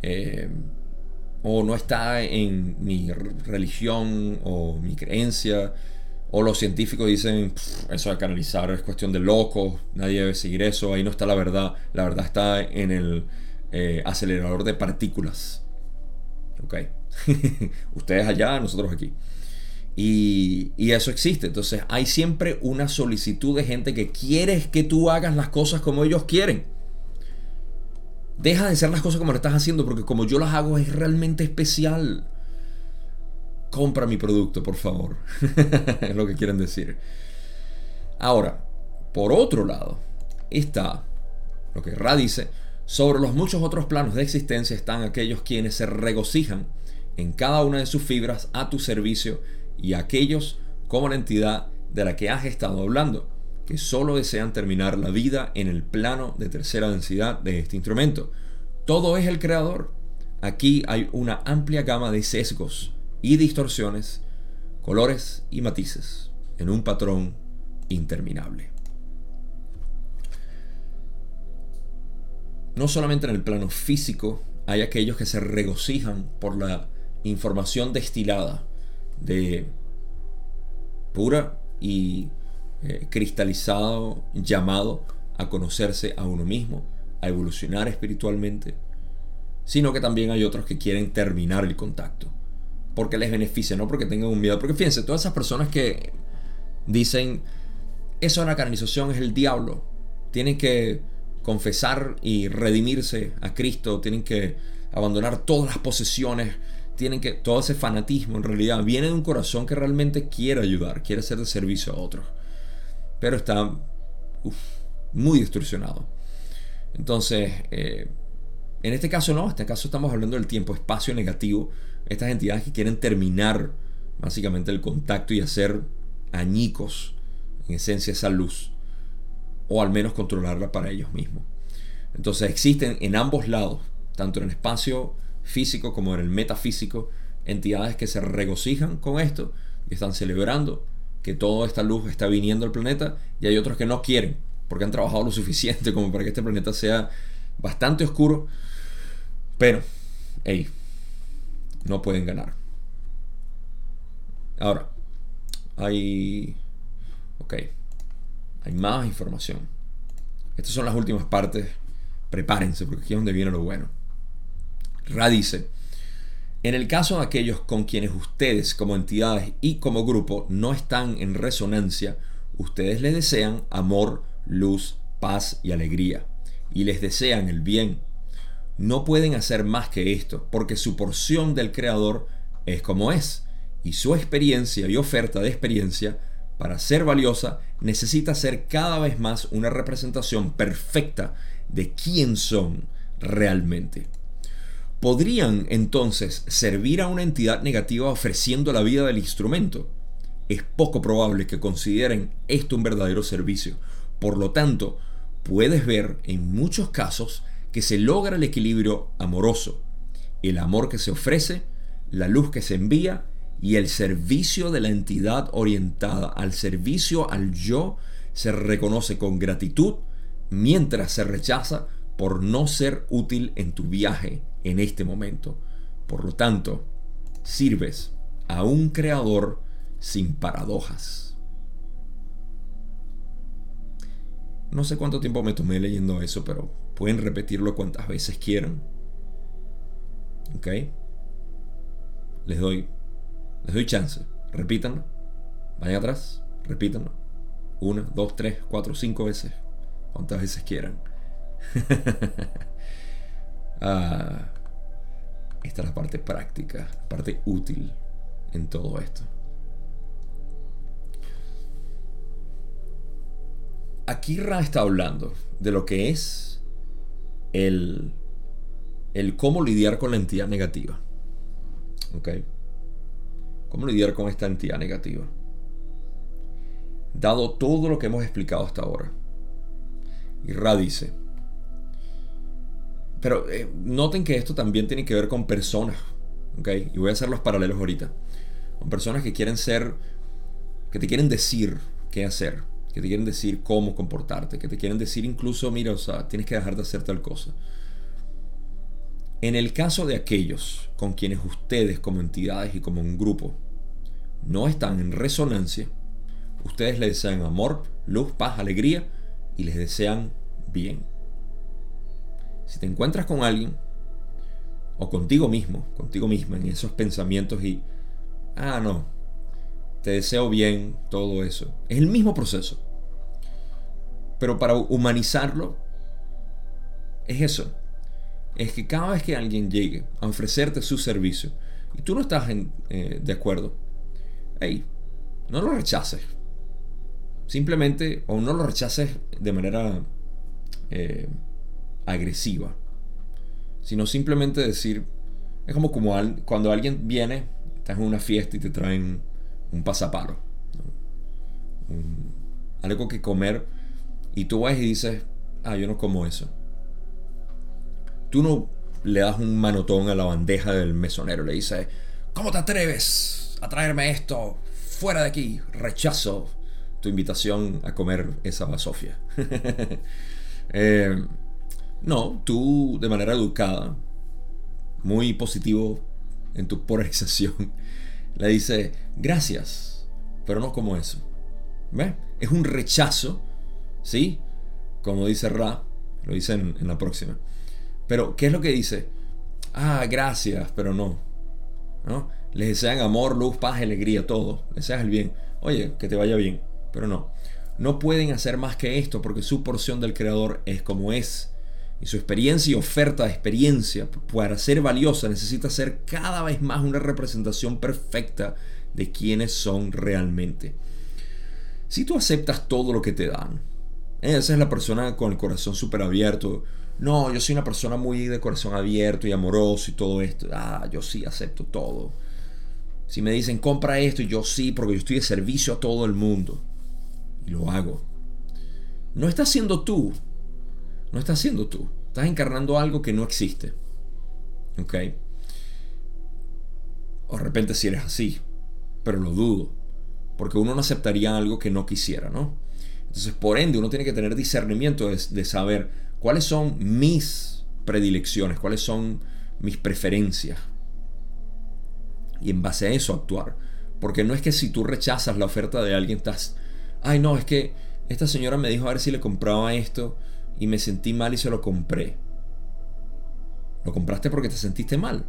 Eh, o no está en mi religión o mi creencia. O los científicos dicen, eso de canalizar es cuestión de locos, nadie debe seguir eso, ahí no está la verdad. La verdad está en el eh, acelerador de partículas. Ok. Ustedes allá, nosotros aquí. Y, eso existe. Entonces hay siempre una solicitud de gente que quiere que tú hagas las cosas como ellos quieren. Deja de hacer las cosas como lo estás haciendo porque como yo las hago es realmente especial. Compra mi producto, por favor. es lo que quieren decir. Ahora, por otro lado, está lo que Ra dice, sobre los muchos otros planos de existencia están aquellos quienes se regocijan en cada una de sus fibras a tu servicio y aquellos como la entidad de la que has estado hablando, que solo desean terminar la vida en el plano de tercera densidad de este instrumento. Todo es el creador. Aquí hay una amplia gama de sesgos y distorsiones, colores y matices en un patrón interminable. No solamente en el plano físico hay aquellos que se regocijan por la información destilada de pura y eh, cristalizado llamado a conocerse a uno mismo, a evolucionar espiritualmente, sino que también hay otros que quieren terminar el contacto, porque les beneficia, no porque tengan un miedo, porque fíjense, todas esas personas que dicen, eso de la canonización es el diablo, tienen que confesar y redimirse a Cristo, tienen que abandonar todas las posesiones, tienen que, todo ese fanatismo en realidad viene de un corazón que realmente quiere ayudar, quiere ser de servicio a otros. Pero está muy distorsionado. Entonces, eh, en este caso no, en este caso estamos hablando del tiempo, espacio negativo. Estas entidades que quieren terminar básicamente el contacto y hacer añicos, en esencia, esa luz. O al menos controlarla para ellos mismos. Entonces existen en ambos lados, tanto en el espacio físico como en el metafísico, entidades que se regocijan con esto y están celebrando que toda esta luz está viniendo al planeta y hay otros que no quieren porque han trabajado lo suficiente como para que este planeta sea bastante oscuro, pero, hey, no pueden ganar. Ahora, hay, ok, hay más información. Estas son las últimas partes. Prepárense porque aquí es donde viene lo bueno. Ra dice, en el caso de aquellos con quienes ustedes como entidades y como grupo no están en resonancia, ustedes les desean amor, luz, paz y alegría, y les desean el bien. No pueden hacer más que esto, porque su porción del Creador es como es, y su experiencia y oferta de experiencia, para ser valiosa, necesita ser cada vez más una representación perfecta de quién son realmente podrían entonces servir a una entidad negativa ofreciendo la vida del instrumento. Es poco probable que consideren esto un verdadero servicio. Por lo tanto, puedes ver en muchos casos que se logra el equilibrio amoroso, el amor que se ofrece, la luz que se envía y el servicio de la entidad orientada al servicio al yo se reconoce con gratitud mientras se rechaza por no ser útil en tu viaje en este momento. Por lo tanto, sirves a un creador sin paradojas. No sé cuánto tiempo me tomé leyendo eso, pero pueden repetirlo cuantas veces quieran. ¿Ok? Les doy, les doy chance. Repítanlo. Vayan atrás. Repítanlo. Una, dos, tres, cuatro, cinco veces. Cuantas veces quieran. Ah, esta es la parte práctica, la parte útil en todo esto. Aquí Ra está hablando de lo que es el, el cómo lidiar con la entidad negativa. ¿Ok? ¿Cómo lidiar con esta entidad negativa? Dado todo lo que hemos explicado hasta ahora. Y Ra dice, pero eh, noten que esto también tiene que ver con personas, ¿ok? Y voy a hacer los paralelos ahorita. Con personas que quieren ser, que te quieren decir qué hacer, que te quieren decir cómo comportarte, que te quieren decir incluso, mira, o sea, tienes que dejar de hacer tal cosa. En el caso de aquellos con quienes ustedes como entidades y como un grupo no están en resonancia, ustedes les desean amor, luz, paz, alegría y les desean bien. Si te encuentras con alguien o contigo mismo, contigo misma en esos pensamientos y, ah, no, te deseo bien, todo eso. Es el mismo proceso. Pero para humanizarlo, es eso es que cada vez que alguien llegue a ofrecerte su servicio y tú no estás eh, de acuerdo, hey, no lo rechaces. Simplemente, o no lo rechaces de manera eh, agresiva, sino simplemente decir, es como, como cuando alguien viene, estás en una fiesta y te traen un pasapalo, algo que comer, y tú vas y dices, ah, yo no como eso tú no le das un manotón a la bandeja del mesonero, le dices, ¿cómo te atreves a traerme esto? Fuera de aquí, rechazo tu invitación a comer esa basofia. Eh, no, tú de manera educada, muy positivo en tu polarización, le dices, gracias, pero no como eso. ¿Ves? Es un rechazo, ¿sí? Como dice Ra, lo dice en la próxima. Pero, ¿qué es lo que dice? Ah, gracias, pero no. ¿No? Les desean amor, luz, paz, alegría, todo. Les deseas el bien. Oye, que te vaya bien, pero no. No pueden hacer más que esto porque su porción del Creador es como es. Y su experiencia y oferta de experiencia, para ser valiosa, necesita ser cada vez más una representación perfecta de quienes son realmente. Si tú aceptas todo lo que te dan, esa es la persona con el corazón súper abierto, no, yo soy una persona muy de corazón abierto y amoroso y todo esto. Ah, yo sí acepto todo. Si me dicen compra esto, yo sí, porque yo estoy de servicio a todo el mundo. Y lo hago. No estás siendo tú. No estás siendo tú. Estás encarnando algo que no existe. ¿Ok? O de repente si eres así. Pero lo dudo. Porque uno no aceptaría algo que no quisiera, ¿no? Entonces, por ende, uno tiene que tener discernimiento de, de saber cuáles son mis predilecciones, cuáles son mis preferencias. Y en base a eso actuar. Porque no es que si tú rechazas la oferta de alguien estás, ay no, es que esta señora me dijo a ver si le compraba esto y me sentí mal y se lo compré. Lo compraste porque te sentiste mal.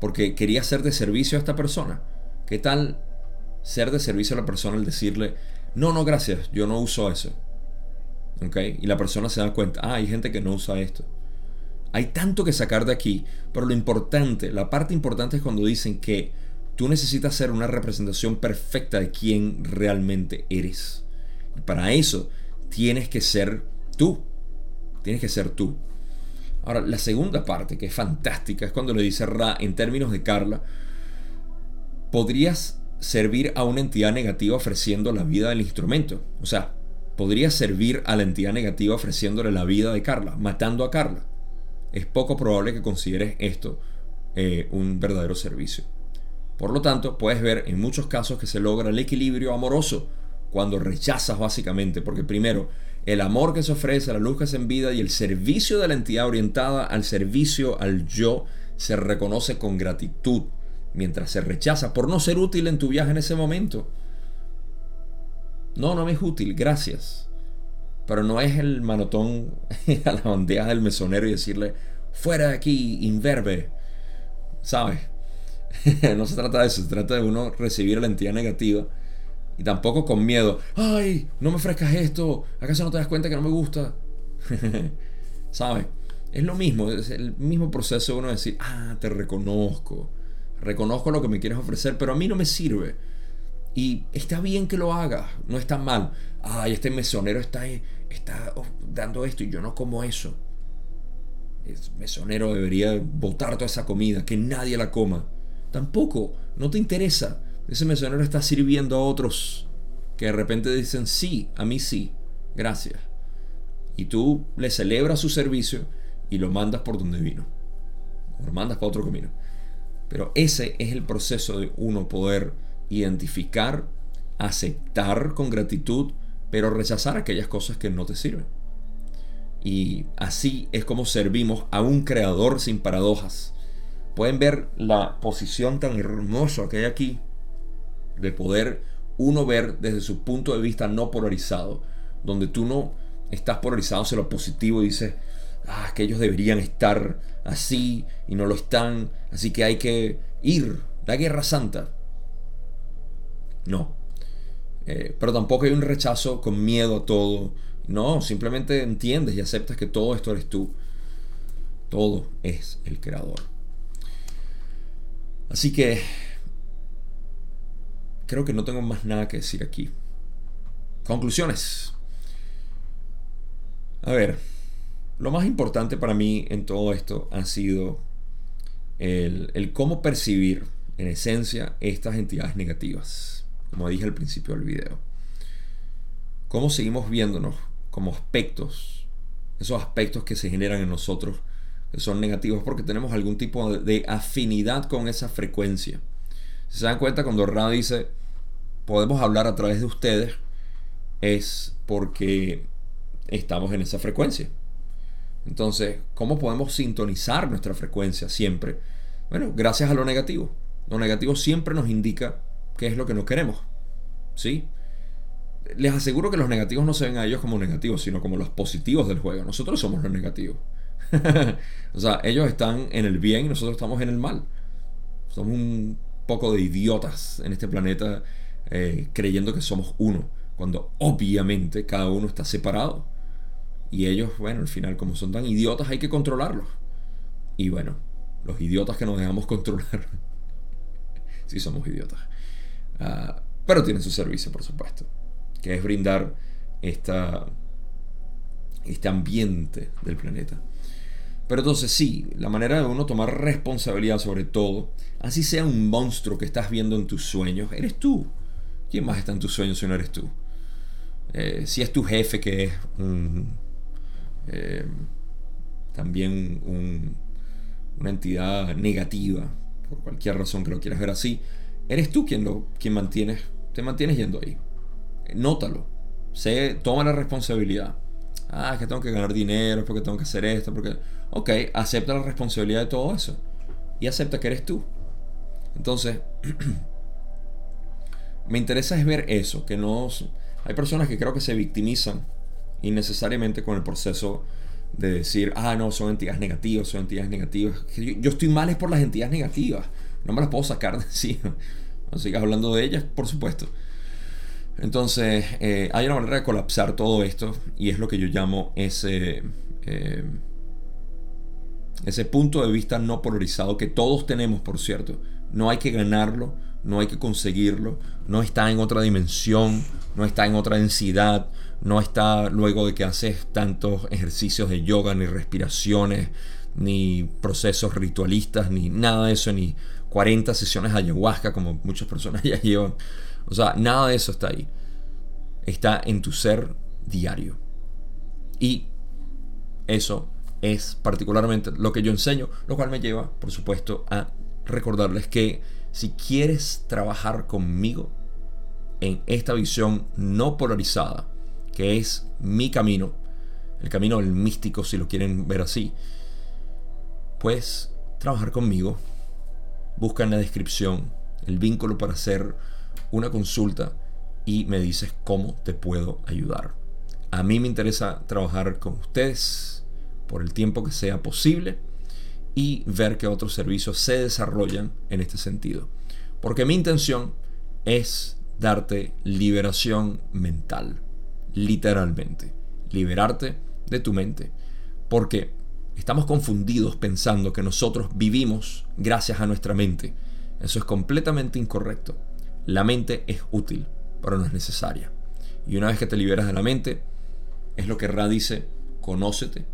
Porque querías ser de servicio a esta persona. ¿Qué tal ser de servicio a la persona al decirle, no, no, gracias, yo no uso eso? Y la persona se da cuenta, ah, hay gente que no usa esto. Hay tanto que sacar de aquí, pero lo importante, la parte importante es cuando dicen que tú necesitas ser una representación perfecta de quién realmente eres. Y para eso tienes que ser tú. Tienes que ser tú. Ahora, la segunda parte, que es fantástica, es cuando le dice Ra, en términos de Carla, podrías servir a una entidad negativa ofreciendo la vida del instrumento. O sea, podría servir a la entidad negativa ofreciéndole la vida de Carla, matando a Carla. Es poco probable que consideres esto eh, un verdadero servicio. Por lo tanto, puedes ver en muchos casos que se logra el equilibrio amoroso cuando rechazas básicamente, porque primero, el amor que se ofrece, la luz que se envida y el servicio de la entidad orientada al servicio al yo se reconoce con gratitud, mientras se rechaza por no ser útil en tu viaje en ese momento. No, no me es útil, gracias. Pero no es el manotón a la bandeja del mesonero y decirle, fuera de aquí, inverbe. ¿Sabes? no se trata de eso, se trata de uno recibir la entidad negativa y tampoco con miedo. ¡Ay! No me ofrezcas esto. ¿Acaso no te das cuenta que no me gusta? ¿Sabes? Es lo mismo, es el mismo proceso de uno decir, ah, te reconozco. Reconozco lo que me quieres ofrecer, pero a mí no me sirve y está bien que lo haga, no está mal. Ay, este mesonero está, está dando esto y yo no como eso. El mesonero debería botar toda esa comida, que nadie la coma. Tampoco, no te interesa. Ese misionero está sirviendo a otros que de repente dicen, sí, a mí sí, gracias. Y tú le celebras su servicio y lo mandas por donde vino. O lo mandas para otro camino. Pero ese es el proceso de uno poder identificar, aceptar con gratitud, pero rechazar aquellas cosas que no te sirven. Y así es como servimos a un creador sin paradojas. Pueden ver la posición tan hermosa que hay aquí de poder uno ver desde su punto de vista no polarizado, donde tú no estás polarizado hacia lo positivo y dices, ah, que ellos deberían estar así y no lo están, así que hay que ir, la guerra santa. No. Eh, pero tampoco hay un rechazo con miedo a todo. No, simplemente entiendes y aceptas que todo esto eres tú. Todo es el creador. Así que creo que no tengo más nada que decir aquí. Conclusiones. A ver, lo más importante para mí en todo esto ha sido el, cómo percibir en esencia estas entidades negativas, como dije al principio del video. Cómo seguimos viéndonos como aspectos, esos aspectos que se generan en nosotros, que son negativos porque tenemos algún tipo de afinidad con esa frecuencia. Si se dan cuenta cuando Ra dice, podemos hablar a través de ustedes, es porque estamos en esa frecuencia. Entonces, ¿cómo podemos sintonizar nuestra frecuencia siempre? Bueno, gracias a lo negativo. Lo negativo siempre nos indica qué es lo que no queremos. ¿Sí? Les aseguro que los negativos no se ven a ellos como negativos, sino como los positivos del juego. Nosotros somos los negativos. o sea, ellos están en el bien y nosotros estamos en el mal. Somos un poco de idiotas en este planeta eh, creyendo que somos uno, cuando obviamente cada uno está separado. Y ellos, bueno, al final, como son tan idiotas, hay que controlarlos. Y bueno, los idiotas que nos dejamos controlar, sí somos idiotas. Ah, pero tienen su servicio, por supuesto, que es brindar esta, este ambiente del planeta. Pero entonces sí, la manera de uno tomar responsabilidad sobre todo, así sea un monstruo que estás viendo en tus sueños, eres tú. ¿Quién más está en tus sueños si no eres tú? Eh, si es tu jefe que es un eh, también una entidad negativa, por cualquier razón que lo quieras ver así, eres tú quien, lo, quien mantienes, te mantienes yendo ahí. Nótalo. Sé, toma la responsabilidad. Ah, es que tengo que ganar dinero, porque tengo que hacer esto, porque... Ok, acepta la responsabilidad de todo eso. Y acepta que eres tú. Entonces, me interesa es ver eso, que no... Hay personas que creo que se victimizan innecesariamente con el proceso de decir, ah, no, son entidades negativas, son entidades negativas. Yo, estoy mal es por las entidades negativas. No me las puedo sacar de encima. No sigas hablando de ellas, por supuesto. Entonces, eh, hay una manera de colapsar todo esto y es lo que yo llamo ese, eh, ese punto de vista no polarizado que todos tenemos, por cierto. No hay que ganarlo, no hay que conseguirlo, no está en otra dimensión, no está en otra densidad, no está luego de que haces tantos ejercicios de yoga, ni respiraciones, ni procesos ritualistas, ni nada de eso, ni 40 sesiones de ayahuasca como muchas personas ya llevan. O sea, nada de eso está ahí. Está en tu ser diario. Y eso es particularmente lo que yo enseño, lo cual me lleva, por supuesto, a recordarles que si quieres trabajar conmigo en esta visión no polarizada, que es mi camino, el camino del místico si lo quieren ver así, pues trabajar conmigo. Busca en la descripción el vínculo para hacer una consulta y me dices cómo te puedo ayudar. A mí me interesa trabajar con ustedes por el tiempo que sea posible y ver que otros servicios se desarrollan en este sentido. Porque mi intención es darte liberación mental literalmente. Liberarte de tu mente. Porque estamos confundidos pensando que nosotros vivimos gracias a nuestra mente. Eso es completamente incorrecto. La mente es útil, pero no es necesaria. Y una vez que te liberas de la mente, es lo que Ra dice, conócete,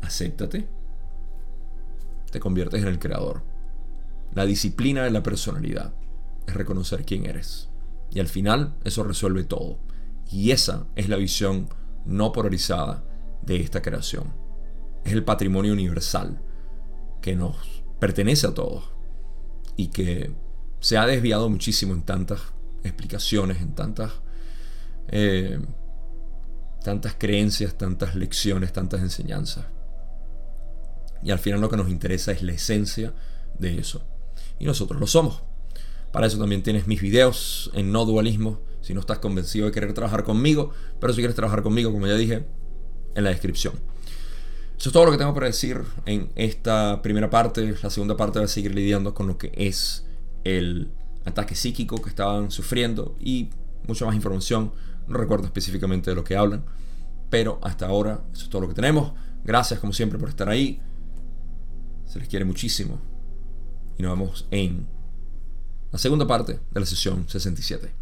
acéptate, te conviertes en el creador. La disciplina de la personalidad es reconocer quién eres. Y al final eso resuelve todo. Y esa es la visión no polarizada de esta creación. Es el patrimonio universal que nos pertenece a todos y que se ha desviado muchísimo en tantas explicaciones, en tantas, eh, tantas creencias, tantas lecciones, tantas enseñanzas. Y al final lo que nos interesa es la esencia de eso. Y nosotros lo somos. Para eso también tienes mis videos en no dualismo. Si no estás convencido de querer trabajar conmigo, pero si quieres trabajar conmigo, como ya dije, en la descripción. Eso es todo lo que tengo para decir en esta primera parte. La segunda parte va a seguir lidiando con lo que es el ataque psíquico que estaban sufriendo y mucha más información. No recuerdo específicamente de lo que hablan, pero hasta ahora eso es todo lo que tenemos. Gracias como siempre por estar ahí. Se les quiere muchísimo. Y nos vemos en la segunda parte de la sesión 67.